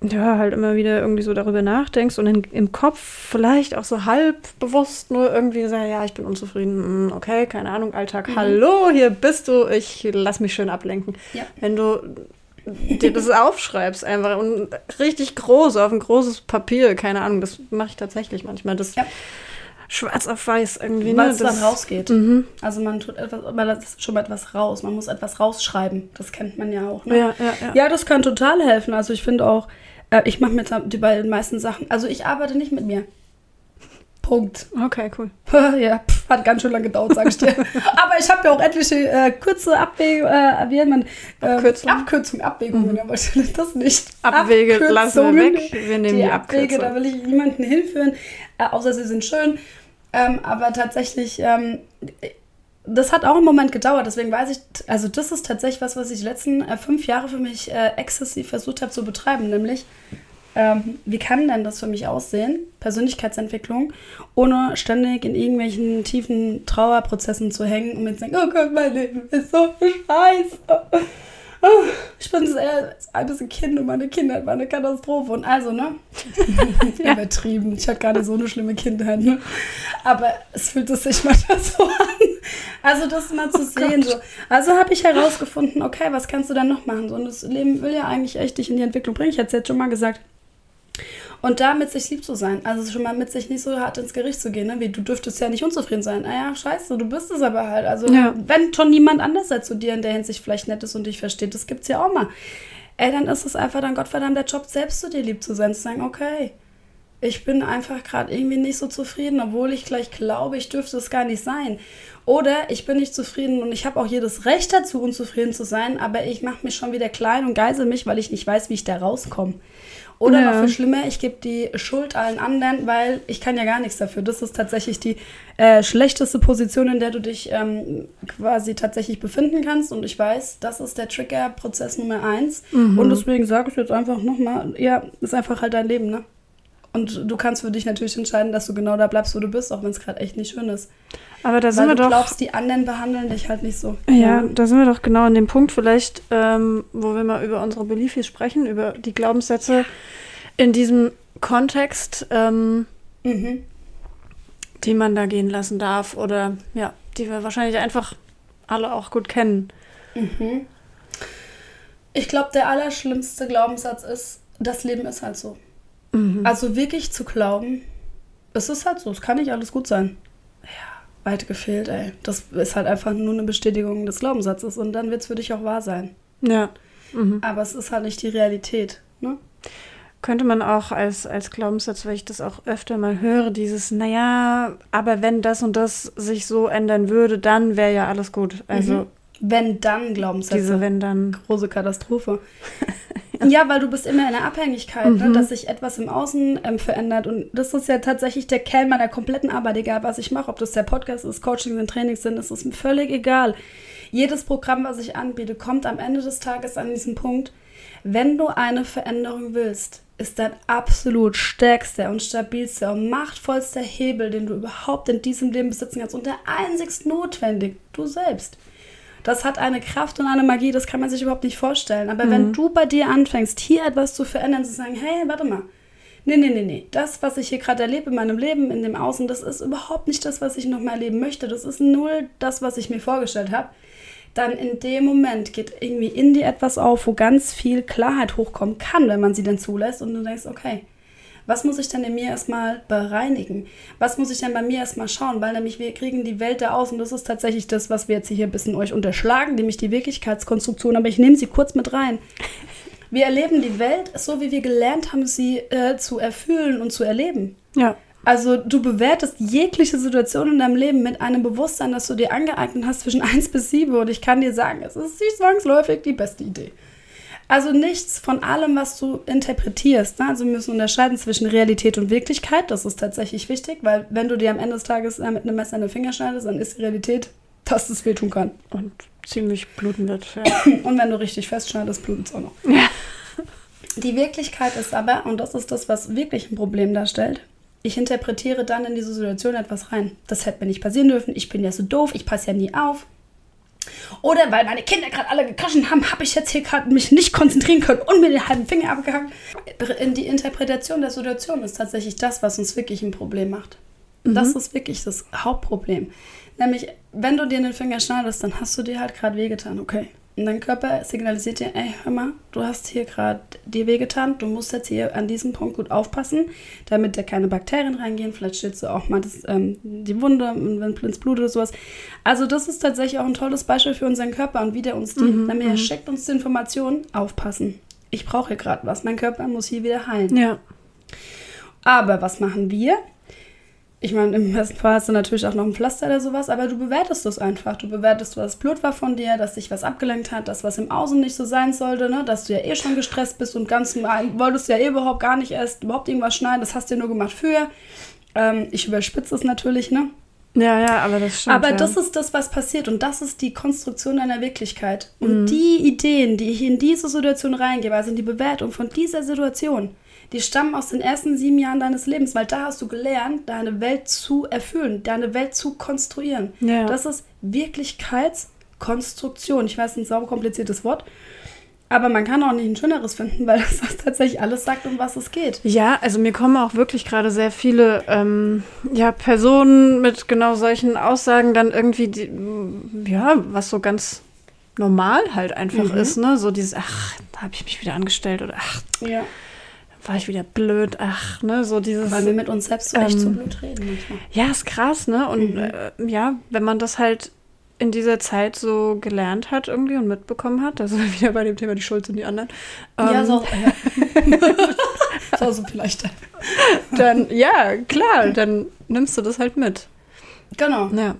ja, halt immer wieder irgendwie so darüber nachdenkst und in, im Kopf vielleicht auch so halb bewusst nur irgendwie sagst, ja, ich bin unzufrieden, hm, okay, keine Ahnung, Alltag, mhm. hallo, hier bist du, ich lass mich schön ablenken. Ja. Wenn du dir das aufschreibst einfach und richtig groß auf ein großes Papier, keine Ahnung, das mache ich tatsächlich manchmal. Das ja. schwarz auf weiß irgendwie. Weil ne? es dann rausgeht. Mhm. Also man tut etwas, man lässt schon mal etwas raus. Man muss etwas rausschreiben. Das kennt man ja auch. Ne? Ja, ja, ja. ja, das kann total helfen. Also ich finde auch, äh, ich mache mir bei den meisten Sachen, also ich arbeite nicht mit mir. Punkt. Okay, cool. ja, hat ganz schön lange gedauert, sag ich dir. Aber ich habe ja auch etliche äh, kurze Abwege, äh, wie man, äh, Abkürzung. Abkürzung, Abwägungen, mhm. aber das nicht. Abwege lassen wir weg, wir nehmen die, die Abwege, da will ich niemanden hinführen, äh, außer sie sind schön. Ähm, aber tatsächlich, ähm, das hat auch einen Moment gedauert, deswegen weiß ich, also das ist tatsächlich was, was ich die letzten äh, fünf Jahre für mich äh, exzessiv versucht habe zu betreiben, nämlich ähm, wie kann denn das für mich aussehen, Persönlichkeitsentwicklung, ohne ständig in irgendwelchen tiefen Trauerprozessen zu hängen und mir zu denken, oh Gott, mein Leben ist so scheiße. Ich bin sehr ein bisschen Kind und meine Kindheit war eine Katastrophe. Und also, ne? ja. Übertrieben. Ich hatte gerade so eine schlimme Kindheit, ne? Aber es fühlt sich manchmal so an. Also, das mal zu oh sehen. So. Also habe ich herausgefunden, okay, was kannst du dann noch machen? So, und das Leben will ja eigentlich echt dich in die Entwicklung bringen. Ich hatte es jetzt schon mal gesagt. Und da mit sich lieb zu sein. Also schon mal mit sich nicht so hart ins Gericht zu gehen, ne? Wie du dürftest ja nicht unzufrieden sein. Naja, scheiße, du bist es aber halt. Also ja. wenn schon niemand anders als zu dir in der Hinsicht vielleicht nett ist und dich versteht, das gibt's ja auch mal. Ey, dann ist es einfach dann Gottverdammt der Job, selbst zu dir lieb zu sein, zu sagen, okay, ich bin einfach gerade irgendwie nicht so zufrieden, obwohl ich gleich glaube, ich dürfte es gar nicht sein. Oder ich bin nicht zufrieden und ich habe auch jedes Recht dazu, unzufrieden zu sein, aber ich mache mich schon wieder klein und geisel mich, weil ich nicht weiß, wie ich da rauskomme. Oder ja. noch viel schlimmer, ich gebe die Schuld allen anderen, weil ich kann ja gar nichts dafür. Das ist tatsächlich die äh, schlechteste Position, in der du dich ähm, quasi tatsächlich befinden kannst. Und ich weiß, das ist der Trigger-Prozess Nummer eins. Mhm. Und deswegen sage ich jetzt einfach nochmal, ja, ist einfach halt dein Leben, ne? Und du kannst für dich natürlich entscheiden, dass du genau da bleibst, wo du bist, auch wenn es gerade echt nicht schön ist. Aber da sind Weil wir du doch. glaubst, die anderen behandeln dich halt nicht so. Ja, ja. da sind wir doch genau an dem Punkt vielleicht, ähm, wo wir mal über unsere Beliefs sprechen, über die Glaubenssätze in diesem Kontext, ähm, mhm. die man da gehen lassen darf oder ja, die wir wahrscheinlich einfach alle auch gut kennen. Mhm. Ich glaube, der allerschlimmste Glaubenssatz ist, das Leben ist halt so. Mhm. Also wirklich zu glauben, es ist halt so, es kann nicht alles gut sein. Ja, weit gefehlt, ey. Das ist halt einfach nur eine Bestätigung des Glaubenssatzes und dann wird es für dich auch wahr sein. Ja. Mhm. Aber es ist halt nicht die Realität. Ne? Könnte man auch als, als Glaubenssatz, weil ich das auch öfter mal höre, dieses, naja, aber wenn das und das sich so ändern würde, dann wäre ja alles gut. Also. Mhm. Wenn dann Glaubenssätze. Diese wenn dann. Große Katastrophe. Ja, weil du bist immer in der Abhängigkeit, ne, mhm. ne, dass sich etwas im Außen ähm, verändert. Und das ist ja tatsächlich der Kern meiner kompletten Arbeit, egal was ich mache. Ob das der Podcast ist, Coaching und Trainings sind, ist mir völlig egal. Jedes Programm, was ich anbiete, kommt am Ende des Tages an diesen Punkt, wenn du eine Veränderung willst, ist dein absolut stärkster und stabilster und machtvollster Hebel, den du überhaupt in diesem Leben besitzen kannst und der einzigst notwendig, du selbst. Das hat eine Kraft und eine Magie, das kann man sich überhaupt nicht vorstellen. Aber mhm. wenn du bei dir anfängst, hier etwas zu verändern, zu sagen, hey, warte mal, nee, nee, nee, nee, das, was ich hier gerade erlebe in meinem Leben, in dem Außen, das ist überhaupt nicht das, was ich noch mal erleben möchte. Das ist null das, was ich mir vorgestellt habe. Dann in dem Moment geht irgendwie in dir etwas auf, wo ganz viel Klarheit hochkommen kann, wenn man sie dann zulässt und du denkst, okay, was muss ich denn in mir erstmal bereinigen? Was muss ich denn bei mir erstmal schauen? Weil nämlich wir kriegen die Welt da aus und das ist tatsächlich das, was wir jetzt hier ein bisschen euch unterschlagen, nämlich die Wirklichkeitskonstruktion. Aber ich nehme sie kurz mit rein. Wir erleben die Welt so, wie wir gelernt haben, sie äh, zu erfüllen und zu erleben. Ja. Also du bewertest jegliche Situation in deinem Leben mit einem Bewusstsein, das du dir angeeignet hast zwischen 1 bis 7 und ich kann dir sagen, es ist nicht zwangsläufig die beste Idee. Also nichts von allem, was du interpretierst. Ne? Also wir müssen unterscheiden zwischen Realität und Wirklichkeit. Das ist tatsächlich wichtig, weil wenn du dir am Ende des Tages äh, mit einem Messer in den Finger schneidest, dann ist die Realität, dass es wehtun kann. Und ziemlich bluten wird. Ja. und wenn du richtig festschneidest, blutet es auch noch. Ja. Die Wirklichkeit ist aber, und das ist das, was wirklich ein Problem darstellt, ich interpretiere dann in diese Situation etwas rein. Das hätte mir nicht passieren dürfen. Ich bin ja so doof, ich passe ja nie auf. Oder weil meine Kinder gerade alle gekraschen haben, habe ich jetzt hier gerade mich nicht konzentrieren können und mir den halben Finger abgehackt. In die Interpretation der Situation ist tatsächlich das, was uns wirklich ein Problem macht. Das ist wirklich das Hauptproblem. Nämlich, wenn du dir den Finger schneidest, dann hast du dir halt gerade wehgetan, okay. Und dein Körper signalisiert dir, ey, hör mal, du hast hier gerade dir wehgetan, du musst jetzt hier an diesem Punkt gut aufpassen, damit da keine Bakterien reingehen. Vielleicht stillst du auch mal das, ähm, die Wunde, wenn ins Blut oder sowas. Also das ist tatsächlich auch ein tolles Beispiel für unseren Körper und wie der uns die, Mhm, er schickt uns die Information, aufpassen. Ich brauche hier gerade was, mein Körper muss hier wieder heilen. Ja. Aber was machen wir? Ich meine, im besten Fall hast du natürlich auch noch ein Pflaster oder sowas, aber du bewertest das einfach. Du bewertest, was Blut war von dir, dass dich was abgelenkt hat, dass was im Außen nicht so sein sollte, ne? dass du ja eh schon gestresst bist und ganz wolltest ja eh überhaupt gar nicht erst überhaupt irgendwas schneiden. Das hast du ja nur gemacht für. Ähm, ich überspitze es natürlich, ne? Ja, ja, aber das stimmt. Aber ja. das ist das, was passiert und das ist die Konstruktion deiner Wirklichkeit. Mhm. Und die Ideen, die ich in diese Situation reingebe, also in die Bewertung von dieser Situation, die stammen aus den ersten sieben Jahren deines Lebens, weil da hast du gelernt, deine Welt zu erfüllen, deine Welt zu konstruieren. Ja. Das ist Wirklichkeitskonstruktion. Ich weiß, ein sau kompliziertes Wort. Aber man kann auch nicht ein schöneres finden, weil das tatsächlich alles sagt, um was es geht. Ja, also mir kommen auch wirklich gerade sehr viele ähm, ja, Personen mit genau solchen Aussagen dann irgendwie, die, mm, ja, was so ganz normal halt einfach Mhm. ist, ne? So dieses, ach, da habe ich mich wieder angestellt oder ach, Ja. War ich wieder blöd, ach, ne? So dieses. Weil wir mit uns selbst so echt Ähm, so blöd reden manchmal. Ja, ist krass, ne? Und Mhm. äh, ja, wenn man das halt in dieser Zeit so gelernt hat irgendwie und mitbekommen hat, wir wieder bei dem Thema die Schuld sind die anderen. ja, ähm, so. Ja. so, so vielleicht. Dann, ja, klar, dann nimmst du das halt mit. Genau. Ja.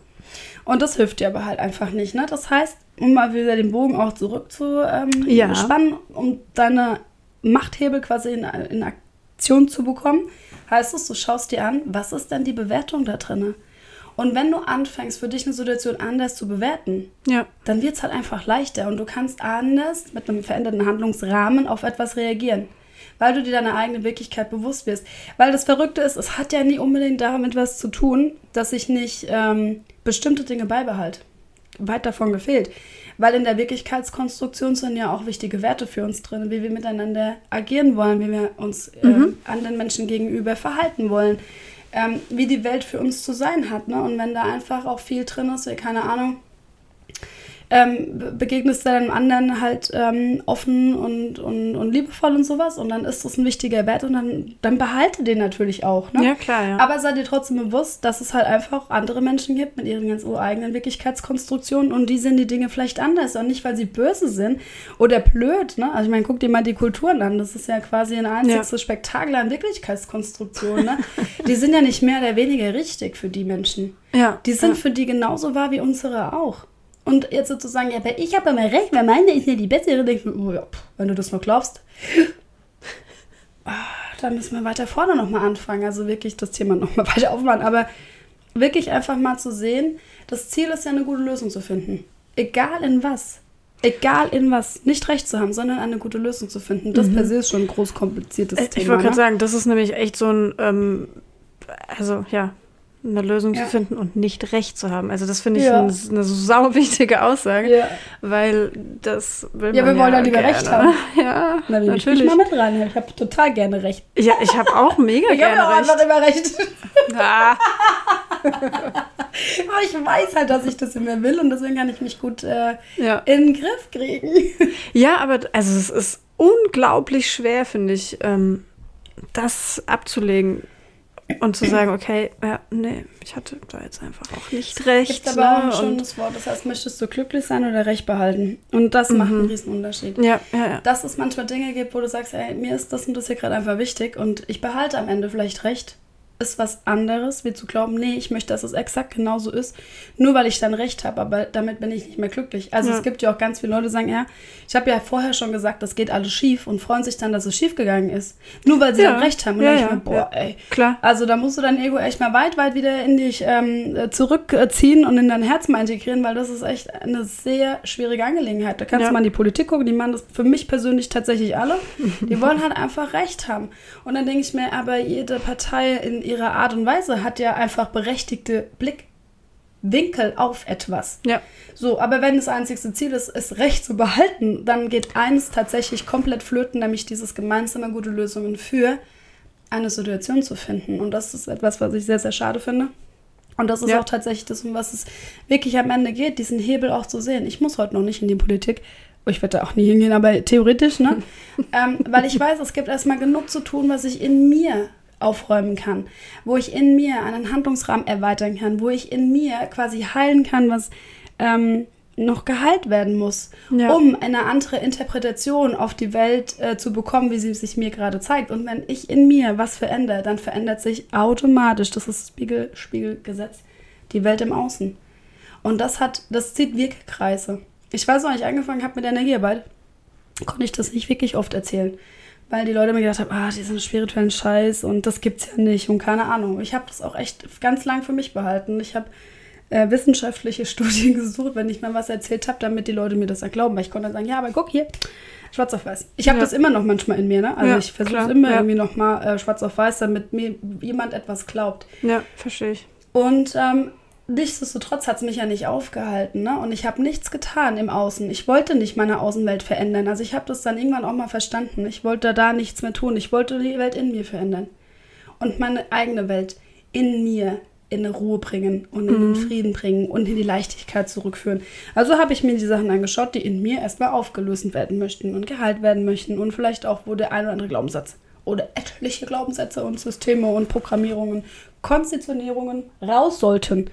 Und das hilft dir aber halt einfach nicht. Ne? Das heißt, um mal wieder den Bogen auch zurück zu ähm, Ja. spannen, um deine Machthebel quasi in, in Aktion zu bekommen, heißt es, du schaust dir an, was ist denn die Bewertung da drin? Und wenn du anfängst, für dich eine Situation anders zu bewerten, Ja. dann wird es halt einfach leichter und du kannst anders mit einem veränderten Handlungsrahmen auf etwas reagieren. Weil du dir deiner eigenen Wirklichkeit bewusst wirst. Weil das Verrückte ist, es hat ja nie unbedingt damit was zu tun, dass ich nicht ähm, bestimmte Dinge beibehalte. Weit davon gefehlt. Weil in der Wirklichkeitskonstruktion sind ja auch wichtige Werte für uns drin, wie wir miteinander agieren wollen, wie wir uns ähm, anderen Menschen gegenüber verhalten wollen, ähm, wie die Welt für uns zu sein hat. Ne? Und wenn da einfach auch viel drin ist, wie keine Ahnung, ähm, be- begegnest du deinem anderen halt ähm, offen und, und, und liebevoll und sowas und dann ist das ein wichtiger Wert und dann, dann behalte den natürlich auch. Ne? Ja, klar, ja. Aber sei dir trotzdem bewusst, dass es halt einfach andere Menschen gibt mit ihren ganz ureigenen Wirklichkeitskonstruktionen und die sehen die Dinge vielleicht anders und nicht, weil sie böse sind oder blöd. Ne? Also ich meine, guck dir mal die Kulturen an. Das ist ja quasi ein einziges Spektakel an Wirklichkeitskonstruktion. Ne? die sind ja nicht mehr oder weniger richtig für die Menschen. ja. Die sind ja. für die genauso wahr wie unsere auch. Und jetzt sozusagen, ja, aber ich habe immer recht, weil meine ist ja die bessere. Denke ich mir, oh ja, wenn du das nur glaubst, ah, dann müssen wir weiter vorne nochmal anfangen. Also wirklich das Thema nochmal weiter aufmachen. Aber wirklich einfach mal zu sehen, das Ziel ist ja eine gute Lösung zu finden. Egal in was. Egal in was. Nicht recht zu haben, sondern eine gute Lösung zu finden. Das per se ist schon ein groß kompliziertes Mhm. Äh, Thema. Ich wollte gerade ne? sagen, das ist nämlich echt so ein, ähm, also ja, eine Lösung Ja. zu finden und nicht recht zu haben. Also das finde ich Ja. ein, eine sau wichtige Aussage, Ja. weil das will Ja, wir wollen ja lieber gerne. recht haben. Ja, Na, ich natürlich. mich mal mit rein. Ich habe total gerne recht. Ja, ich habe auch mega Ich habe gerne auch recht. einfach immer recht. Aber ich weiß halt, dass ich das immer will und deswegen kann ich mich gut äh, in den Griff kriegen. ja, aber also es ist unglaublich schwer, finde ich, ähm, das abzulegen und zu sagen, okay, ja, nee, ich hatte da jetzt einfach auch nicht recht. gibt aber auch ein ne? und, schönes Wort. Das heißt, möchtest du glücklich sein oder Recht behalten? Und das macht einen riesen Unterschied. ja, ja, ja. Dass es manchmal Dinge gibt, wo du sagst, ey, mir ist das und das hier gerade einfach wichtig und ich behalte am Ende vielleicht Recht, ist was anderes, wie zu glauben, nee, ich möchte, dass es exakt genauso ist, nur weil ich dann Recht habe, aber damit bin ich nicht mehr glücklich. Also Ja. es gibt ja auch ganz viele Leute, die sagen, ja, ich habe ja vorher schon gesagt, das geht alles schief und freuen sich dann, dass es schief gegangen ist. Nur weil sie Ja. dann Recht haben. Und Ja, dann ja, ich mir, boah, ey, Klar. also da musst du dein Ego echt mal weit, weit wieder in dich ähm, äh, zurückziehen und in dein Herz mal integrieren, weil das ist echt eine sehr schwierige Angelegenheit. Da kannst du mal in die Politik gucken, die machen das für mich persönlich tatsächlich alle. Die wollen halt einfach Recht haben. Und dann denke ich mir, aber jede Partei in ihrer Art und Weise hat ja einfach berechtigte Winkel auf etwas. Ja. So, aber wenn das einzigste Ziel ist, es recht zu behalten, dann geht eins tatsächlich komplett flöten, nämlich dieses gemeinsame gute Lösungen für eine Situation zu finden. Und das ist etwas, was ich sehr, sehr schade finde. Und das ist Ja. auch tatsächlich das, um was es wirklich am Ende geht, diesen Hebel auch zu sehen. Ich muss heute noch nicht in die Politik. Oh, Ich werde da auch nie hingehen, aber theoretisch, ne? ähm, weil ich weiß, es gibt erstmal genug zu tun, was ich in mir aufräumen kann, wo ich in mir einen Handlungsrahmen erweitern kann, wo ich in mir quasi heilen kann, was ähm, noch geheilt werden muss, Ja. um eine andere Interpretation auf die Welt äh, zu bekommen, wie sie sich mir gerade zeigt. Und wenn ich in mir was verändere, dann verändert sich automatisch, das ist Spiegel, Spiegelgesetz, die Welt im Außen. Und das hat, das zieht Wirkkreise. Ich weiß noch, als ich angefangen habe mit der Energiearbeit, konnte ich das nicht wirklich oft erzählen. Weil die Leute mir gedacht haben, ah, diesen spirituellen Scheiß und das gibt's ja nicht und keine Ahnung. Ich habe das auch echt ganz lang für mich behalten. Ich habe äh, wissenschaftliche Studien gesucht, wenn ich mal was erzählt habe, damit die Leute mir das dann glauben. Weil ich konnte dann sagen, ja, aber guck hier, schwarz auf weiß. Ich habe Ja. das immer noch manchmal in mir, ne? Also Ja, ich versuche klar, immer ja. irgendwie noch mal äh, schwarz auf weiß, damit mir jemand etwas glaubt. Ja, verstehe ich. Und ähm, nichtsdestotrotz hat es mich ja nicht aufgehalten. Ne? Und ich habe nichts getan im Außen. Ich wollte nicht meine Außenwelt verändern. Also ich habe das dann irgendwann auch mal verstanden. Ich wollte da nichts mehr tun. Ich wollte die Welt in mir verändern. Und meine eigene Welt in mir in eine Ruhe bringen und in den Frieden bringen und in die Leichtigkeit zurückführen. Also habe ich mir die Sachen angeschaut, die in mir erstmal aufgelöst werden möchten und geheilt werden möchten und vielleicht auch, wo der ein oder andere Glaubenssatz oder etliche Glaubenssätze und Systeme und Programmierungen, Konditionierungen raus sollten.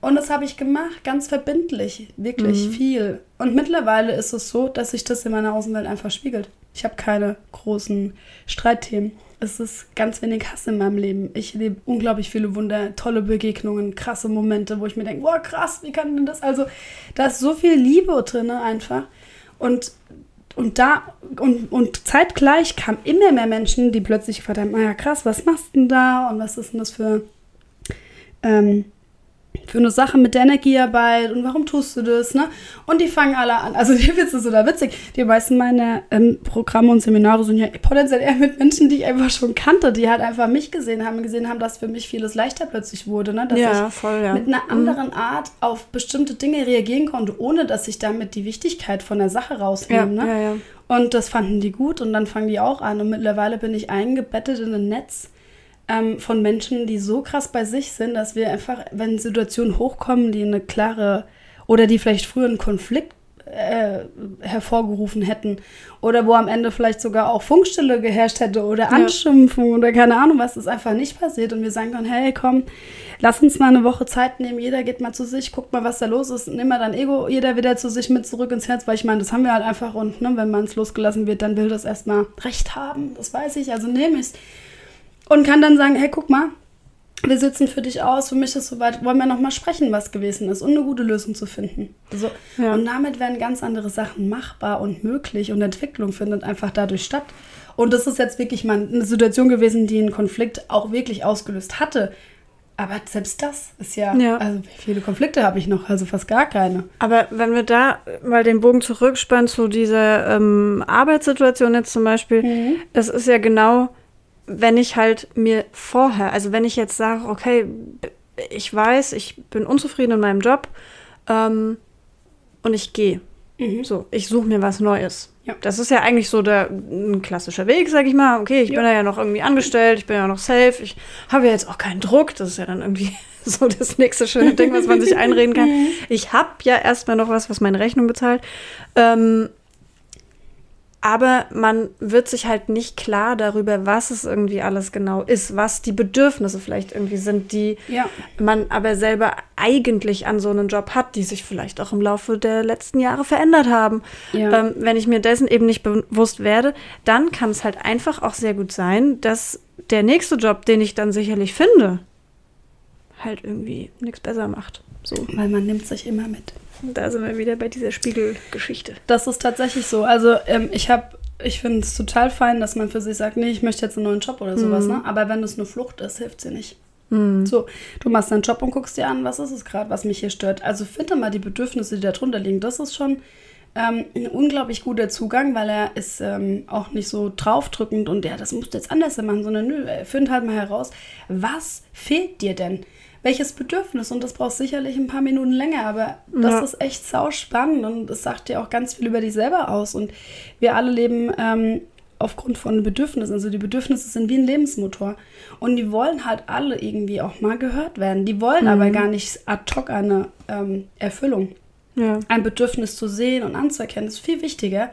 Und das habe ich gemacht, ganz verbindlich, wirklich viel. Und mittlerweile ist es so, dass sich das in meiner Außenwelt einfach spiegelt. Ich habe keine großen Streitthemen. Es ist ganz wenig Hass in meinem Leben. Ich lebe unglaublich viele Wunder, tolle Begegnungen, krasse Momente, wo ich mir denke, boah, krass, wie kann denn das? Also, da ist so viel Liebe drin einfach. Und, und da, und, und zeitgleich kamen immer mehr Menschen, die plötzlich gefragt haben, naja, krass, was machst du denn da? Und was ist denn das für, ähm, für eine Sache mit der Energiearbeit und warum tust du das, ne? Und die fangen alle an. Also die Witze so da witzig. Die meisten meiner ähm, Programme und Seminare sind ja potenziell eher mit Menschen, die ich einfach schon kannte, die halt einfach mich gesehen haben, gesehen haben, dass für mich vieles leichter plötzlich wurde, ne? Dass Ja, ich voll, ja. mit einer anderen Art auf bestimmte Dinge reagieren konnte, ohne dass ich damit die Wichtigkeit von der Sache Ja, rausnehme, ne? ja, ja. Und das fanden die gut und dann fangen die auch an. Und mittlerweile bin ich eingebettet in ein Netz ähm, von Menschen, die so krass bei sich sind, dass wir einfach, wenn Situationen hochkommen, die eine klare oder die vielleicht früher einen Konflikt äh, hervorgerufen hätten oder wo am Ende vielleicht sogar auch Funkstille geherrscht hätte oder Anschimpfung oder keine Ahnung was, ist einfach nicht passiert und wir sagen dann, hey komm, lass uns mal eine Woche Zeit nehmen, jeder geht mal zu sich, guckt mal, was da los ist, nimm mal dein Ego, jeder wieder zu sich mit zurück ins Herz, weil ich meine, das haben wir halt einfach und ne, wenn man es losgelassen wird, dann will das erstmal Recht haben, das weiß ich, also nehme ich es und kann dann sagen, hey, guck mal, wir sitzen für dich aus, für mich ist soweit, wollen wir noch mal sprechen, was gewesen ist und eine gute Lösung zu finden. So. Ja. Und damit werden ganz andere Sachen machbar und möglich und Entwicklung findet einfach dadurch statt. Und das ist jetzt wirklich mal eine Situation gewesen, die einen Konflikt auch wirklich ausgelöst hatte. Aber selbst das ist ja, Ja. also wie viele Konflikte habe ich noch? Also fast gar keine. Aber wenn wir da mal den Bogen zurückspannen zu dieser ähm, Arbeitssituation jetzt zum Beispiel, es ist ja genau, wenn ich halt mir vorher, also wenn ich jetzt sage, okay, ich weiß, ich bin unzufrieden in meinem Job ähm, und ich gehe. So, ich suche mir was Neues. Ja. Das ist ja eigentlich so der ein klassischer Weg, sag ich mal. Okay, ich Ja. bin da ja noch irgendwie angestellt, ich bin ja noch safe, ich habe ja jetzt auch keinen Druck. Das ist ja dann irgendwie so das nächste schöne Ding, was man sich einreden kann. Ich habe ja erstmal noch was, was meine Rechnung bezahlt. Ähm, aber man wird sich halt nicht klar darüber, was es irgendwie alles genau ist, was die Bedürfnisse vielleicht irgendwie sind, die Ja. man aber selber eigentlich an so einem Job hat, die sich vielleicht auch im Laufe der letzten Jahre verändert haben. Ja. Ähm, wenn ich mir dessen eben nicht bewusst werde, dann kann es halt einfach auch sehr gut sein, dass der nächste Job, den ich dann sicherlich finde, halt irgendwie nichts besser macht. So, Weil man nimmt sich immer mit. Da sind wir wieder bei dieser Spiegelgeschichte. Das ist tatsächlich so. Also ähm, ich habe, ich finde es total fein, dass man für sich sagt, nee, ich möchte jetzt einen neuen Job oder sowas. Ne? Aber wenn es eine Flucht ist, hilft sie nicht. So, du machst deinen Job und guckst dir an, was ist es gerade, was mich hier stört. Also finde mal die Bedürfnisse, die da drunter liegen. Das ist schon ähm, ein unglaublich guter Zugang, weil er ist ähm, auch nicht so draufdrückend und ja, das musst du jetzt anders machen, sondern nö, er findet halt mal heraus, was fehlt dir denn? Welches Bedürfnis? Und das braucht sicherlich ein paar Minuten länger, aber das Ja. ist echt sau spannend und es sagt dir auch ganz viel über dich selber aus. Und wir alle leben ähm, aufgrund von Bedürfnissen. Also die Bedürfnisse sind wie ein Lebensmotor. Und die wollen halt alle irgendwie auch mal gehört werden. Die wollen aber gar nicht ad hoc eine ähm, Erfüllung Ja. ein Bedürfnis zu sehen und anzuerkennen, ist viel wichtiger.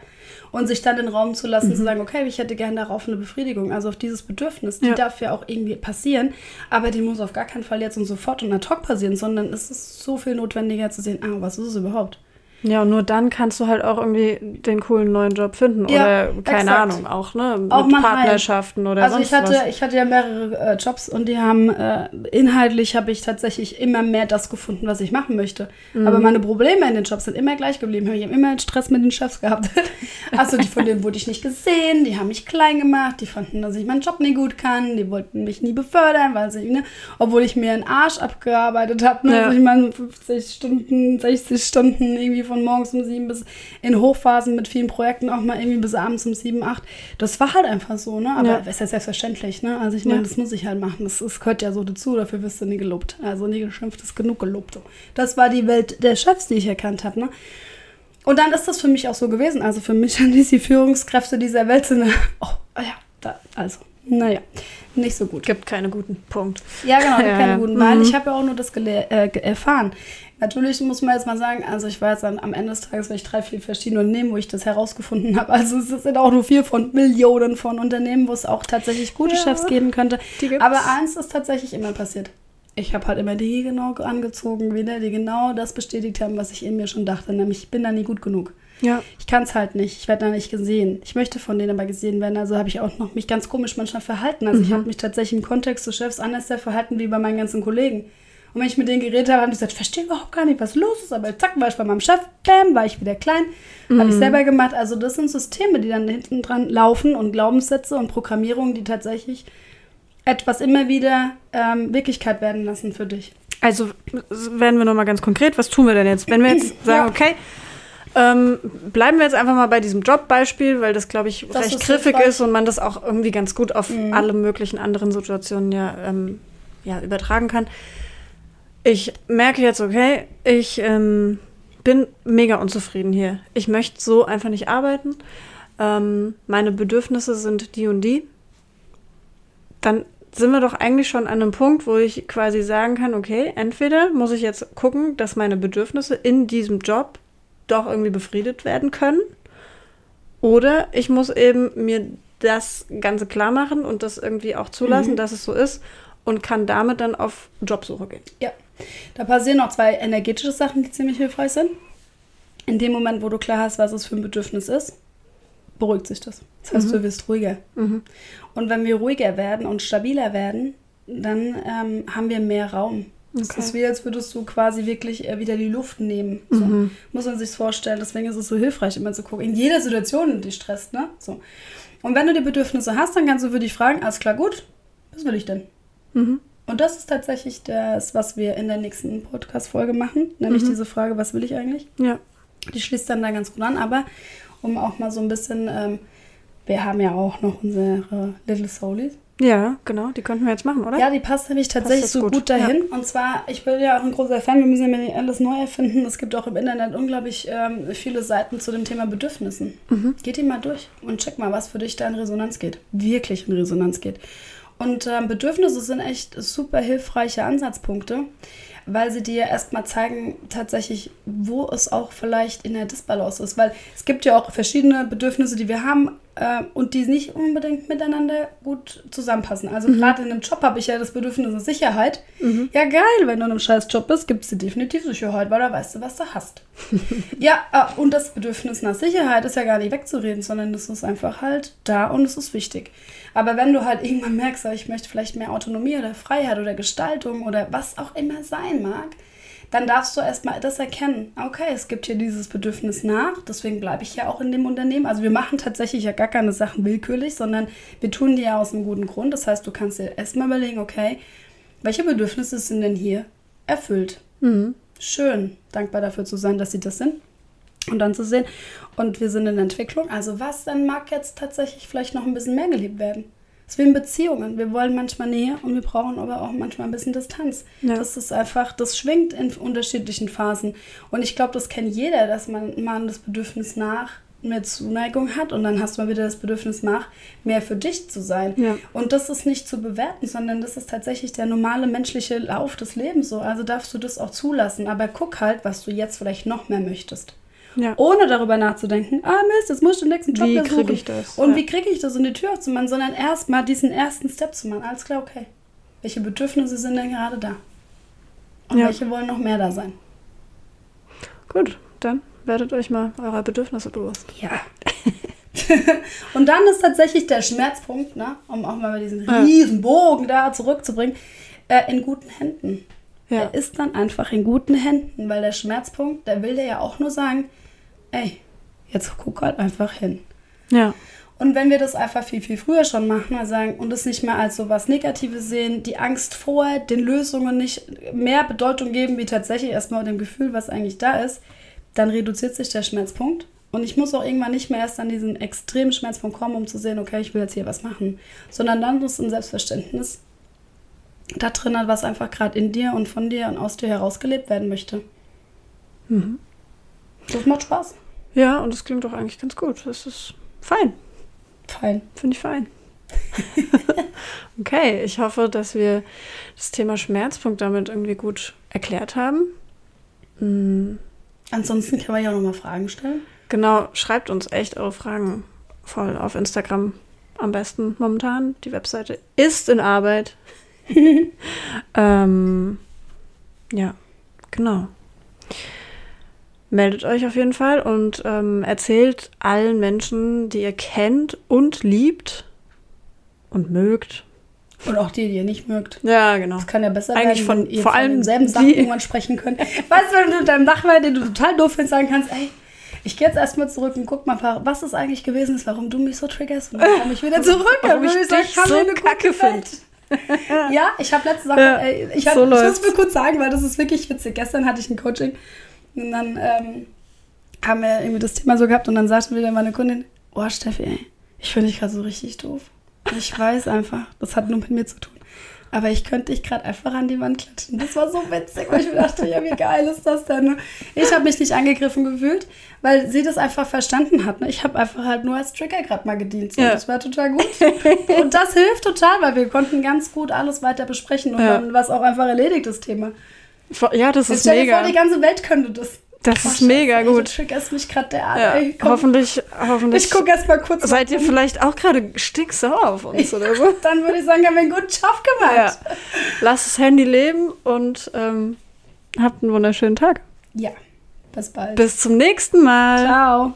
Und sich dann den Raum zu lassen, zu sagen, okay, ich hätte gerne darauf eine Befriedigung. Also auf dieses Bedürfnis, die Ja. darf ja auch irgendwie passieren, aber die muss auf gar keinen Fall jetzt und sofort und ad hoc passieren, sondern es ist so viel notwendiger zu sehen, ah, was ist es überhaupt? Ja, und nur dann kannst du halt auch irgendwie den coolen neuen Job finden. Ja, oder keine exakt. Ahnung, auch, ne? Auch mit mal Partnerschaften oder also sonst ich hatte, was. ich hatte ja mehrere äh, Jobs und die haben äh, inhaltlich habe ich tatsächlich immer mehr das gefunden, was ich machen möchte. Mhm. Aber meine Probleme in den Jobs sind immer gleich geblieben. Ich habe immer Stress mit den Chefs gehabt. also die von denen wurde ich nicht gesehen, die haben mich klein gemacht, die fanden, dass ich meinen Job nie gut kann, die wollten mich nie befördern, weil sie, ne, obwohl ich mir einen Arsch abgearbeitet habe. Ne? Ja. Also ich meine 50 Stunden, 60 Stunden irgendwie von morgens um sieben bis in Hochphasen mit vielen Projekten auch mal irgendwie bis abends um sieben, acht. Das war halt einfach so, ne? Aber Ja. ist ja selbstverständlich, ne? Also ich meine, Ja. das muss ich halt machen. Das, das gehört ja so dazu, dafür wirst du nie gelobt. Also nie geschimpft ist genug gelobt. Das war die Welt der Chefs, die ich erkannt habe, ne? Und dann ist das für mich auch so gewesen. Also für mich sind die Führungskräfte dieser Welt sind, oh, ja, da, also, naja, nicht so gut. Gibt keine guten Punkt. Ja, genau, Ja, keine ja. guten Weil Mhm. Ich habe ja auch nur das äh, erfahren. Natürlich muss man jetzt mal sagen, also ich war jetzt dann am Ende des Tages vielleicht drei, vier verschiedene Unternehmen, wo ich das herausgefunden habe. Also es sind auch nur vier von Millionen von Unternehmen, wo es auch tatsächlich gute Ja, Chefs geben könnte. Aber eins ist tatsächlich immer passiert. Ich habe halt immer die genau angezogen wieder, die genau das bestätigt haben, was ich in mir schon dachte. Nämlich, ich bin da nie gut genug. Ja. Ich kann es halt nicht. Ich werde da nicht gesehen. Ich möchte von denen aber gesehen werden. Also habe ich auch noch mich ganz komisch manchmal verhalten. Also ich habe mich tatsächlich im Kontext des Chefs anders verhalten wie bei meinen ganzen Kollegen. Und wenn ich mit denen geredet habe, haben die gesagt, ich verstehe überhaupt gar nicht, was los ist. Aber zack, war ich bei meinem Chef, bam, war ich wieder klein. Habe ich selber gemacht. Also das sind Systeme, die dann hinten dran laufen und Glaubenssätze und Programmierungen, die tatsächlich etwas immer wieder ähm, Wirklichkeit werden lassen für dich. Also werden wir nochmal ganz konkret, was tun wir denn jetzt? Wenn wir jetzt sagen, okay, ähm, bleiben wir jetzt einfach mal bei diesem Jobbeispiel, weil das, glaube ich, Das recht ist griffig hilfreich. ist und man das auch irgendwie ganz gut auf Mhm. alle möglichen anderen Situationen ja, ähm, ja übertragen kann. Ich merke jetzt, okay, ich ähm, bin mega unzufrieden hier. Ich möchte so einfach nicht arbeiten. Ähm, meine Bedürfnisse sind die und die. Dann sind wir doch eigentlich schon an einem Punkt, wo ich quasi sagen kann, okay, entweder muss ich jetzt gucken, dass meine Bedürfnisse in diesem Job doch irgendwie befriedet werden können, oder ich muss eben mir das Ganze klar machen und das irgendwie auch zulassen, Mhm. dass es so ist und kann damit dann auf Jobsuche gehen. Ja, da passieren noch zwei energetische Sachen, die ziemlich hilfreich sind. In dem Moment, wo du klar hast, was es für ein Bedürfnis ist, beruhigt sich das. Das heißt, du wirst ruhiger. Mhm. Und wenn wir ruhiger werden und stabiler werden, dann ähm, haben wir mehr Raum. Es Okay. ist wie, als würdest du quasi wirklich äh, wieder die Luft nehmen. So. Mhm. Muss man sich vorstellen. Deswegen ist es so hilfreich, immer zu gucken. In jeder Situation, die stresst, ne? So. Und wenn du die Bedürfnisse hast, dann kannst du für dich fragen, alles klar, gut, was will ich denn? Mhm. Und das ist tatsächlich das, was wir in der nächsten Podcast-Folge machen, nämlich Mhm. diese Frage, was will ich eigentlich? Ja. Die schließt dann da ganz gut an, aber um auch mal so ein bisschen, ähm, wir haben ja auch noch unsere Little Soulies. Ja, genau, die könnten wir jetzt machen, oder? Ja, die passt nämlich tatsächlich so gut, gut, dahin. Und zwar, ich bin ja auch ein großer Fan, wir müssen ja nicht alles neu erfinden. Es gibt auch im Internet unglaublich ähm, viele Seiten zu dem Thema Bedürfnissen. Mhm. Geht die mal durch und check mal, was für dich da in Resonanz geht. Wirklich in Resonanz geht. Und ähm, Bedürfnisse sind echt super hilfreiche Ansatzpunkte, weil sie dir erstmal zeigen, tatsächlich, wo es auch vielleicht in der Disbalance ist. Weil es gibt ja auch verschiedene Bedürfnisse, die wir haben äh, und die nicht unbedingt miteinander gut zusammenpassen. Also gerade in einem Job habe ich ja das Bedürfnis nach Sicherheit. Ja, geil, wenn du in einem scheiß Job bist, gibt es dir definitiv Sicherheit, weil da weißt du, was du hast. ja, äh, und das Bedürfnis nach Sicherheit ist ja gar nicht wegzureden, sondern das ist einfach halt da und es ist wichtig. Aber wenn du halt irgendwann merkst, ich möchte vielleicht mehr Autonomie oder Freiheit oder Gestaltung oder was auch immer sein mag, dann darfst du erstmal das erkennen. Okay, es gibt hier dieses Bedürfnis nach, deswegen bleibe ich ja auch in dem Unternehmen. Also wir machen tatsächlich ja gar keine Sachen willkürlich, sondern wir tun die ja aus einem guten Grund. Das heißt, du kannst dir erstmal überlegen, okay, welche Bedürfnisse sind denn hier erfüllt? Mhm. Schön, dankbar dafür zu sein, dass sie das sind. Und dann zu sehen, und wir sind in Entwicklung, also was dann mag jetzt tatsächlich vielleicht noch ein bisschen mehr geliebt werden. Es ist wie in Beziehungen. Wir wollen manchmal Nähe und wir brauchen aber auch manchmal ein bisschen Distanz. Ja. Das ist einfach, das schwingt in unterschiedlichen Phasen. Und ich glaube, das kennt jeder, dass man mal das Bedürfnis nach mehr Zuneigung hat und dann hast du mal wieder das Bedürfnis nach, mehr für dich zu sein. Ja. Und das ist nicht zu bewerten, sondern das ist tatsächlich der normale menschliche Lauf des Lebens so. Also darfst du das auch zulassen. Aber guck halt, was du jetzt vielleicht noch mehr möchtest. Ja. Ohne darüber nachzudenken, ah Mist, jetzt muss ich den nächsten Job Wie mehr krieg suchen. ich das? Und Ja. wie kriege ich das, um die Tür aufzumachen, sondern erstmal diesen ersten Step zu machen. Alles klar, okay. Welche Bedürfnisse sind denn gerade da? Und Ja. welche wollen noch mehr da sein? Gut, dann werdet euch mal eurer Bedürfnisse bewusst. Ja. und dann ist tatsächlich der Schmerzpunkt, ne, um auch mal diesen riesen Bogen da zurückzubringen, äh, in guten Händen. Ja. Er ist dann einfach in guten Händen, weil der Schmerzpunkt, der will dir ja auch nur sagen, ey, jetzt guck halt einfach hin. Ja. Und wenn wir das einfach viel, viel früher schon machen, mal sagen und es nicht mehr als so was Negatives sehen, die Angst vor den Lösungen nicht mehr Bedeutung geben, wie tatsächlich erstmal dem Gefühl, was eigentlich da ist, dann reduziert sich der Schmerzpunkt. Und ich muss auch irgendwann nicht mehr erst an diesen extremen Schmerzpunkt kommen, um zu sehen, okay, ich will jetzt hier was machen. Sondern dann ist ein Selbstverständnis da drin, was einfach gerade in dir und von dir und aus dir herausgelebt werden möchte. Mhm. Das macht Spaß. Ja, und das klingt doch eigentlich ganz gut. Das ist fein. Fein. Finde ich fein. okay, ich hoffe, dass wir das Thema Schmerzpunkt damit irgendwie gut erklärt haben. Mm, Ansonsten kann man ja auch nochmal Fragen stellen. Genau, schreibt uns echt eure Fragen voll auf Instagram am besten momentan. Die Webseite ist in Arbeit. ähm, ja, genau. Meldet euch auf jeden Fall und ähm, erzählt allen Menschen, die ihr kennt und liebt und mögt. Und auch die, die ihr nicht mögt. Ja, genau. Das kann ja besser Eigentlich werden, von- wenn ihr vor von allem demselben die- Sachen irgendwann sprechen könnt. Weißt du, wenn du deinem Nachbarn, den du total doof findest, sagen kannst, ey, ich gehe jetzt erstmal zurück und guck mal, was es eigentlich gewesen ist, warum du mich so triggerst. Und dann komme ich wieder zurück. Warum ich sagen, dich so eine kacke Welt. ja, ich habe letzte Woche, Ja, ey, ich, hab, so ich muss mir kurz sagen, weil das ist wirklich witzig. Gestern hatte ich ein Coaching und dann ähm, haben wir irgendwie das Thema so gehabt und dann sagte wieder meine Kundin, oh Steffi, ey, ich finde dich gerade so richtig doof. Ich weiß einfach, das hat nur mit mir zu tun. Aber ich könnte dich gerade einfach an die Wand klatschen. Das war so witzig, weil ich mir dachte, ja, wie geil ist das denn? ne? Ich habe mich nicht angegriffen gefühlt, weil sie das einfach verstanden hat. ne? Ich habe einfach halt nur als Trigger gerade mal gedient. Ja. Das war total gut. Und das hilft total, weil wir konnten ganz gut alles weiter besprechen und Ja. dann war es auch einfach erledigt, das Thema. Ja, das Jetzt ist stell dir mega. vor, die ganze Welt könnte das. Das Oh, ist mega ey, gut. Du triggerst mich gerade der Ja, ey, hoffentlich, hoffentlich Ich gucke erst mal kurz. seid ihr vielleicht auch gerade stinksauer auf uns oder so. Dann würde ich sagen, haben wir einen guten Job gemacht. Ja. Lasst das Handy leben und ähm, habt einen wunderschönen Tag. ja. Bis bald. Bis zum nächsten Mal. Ciao.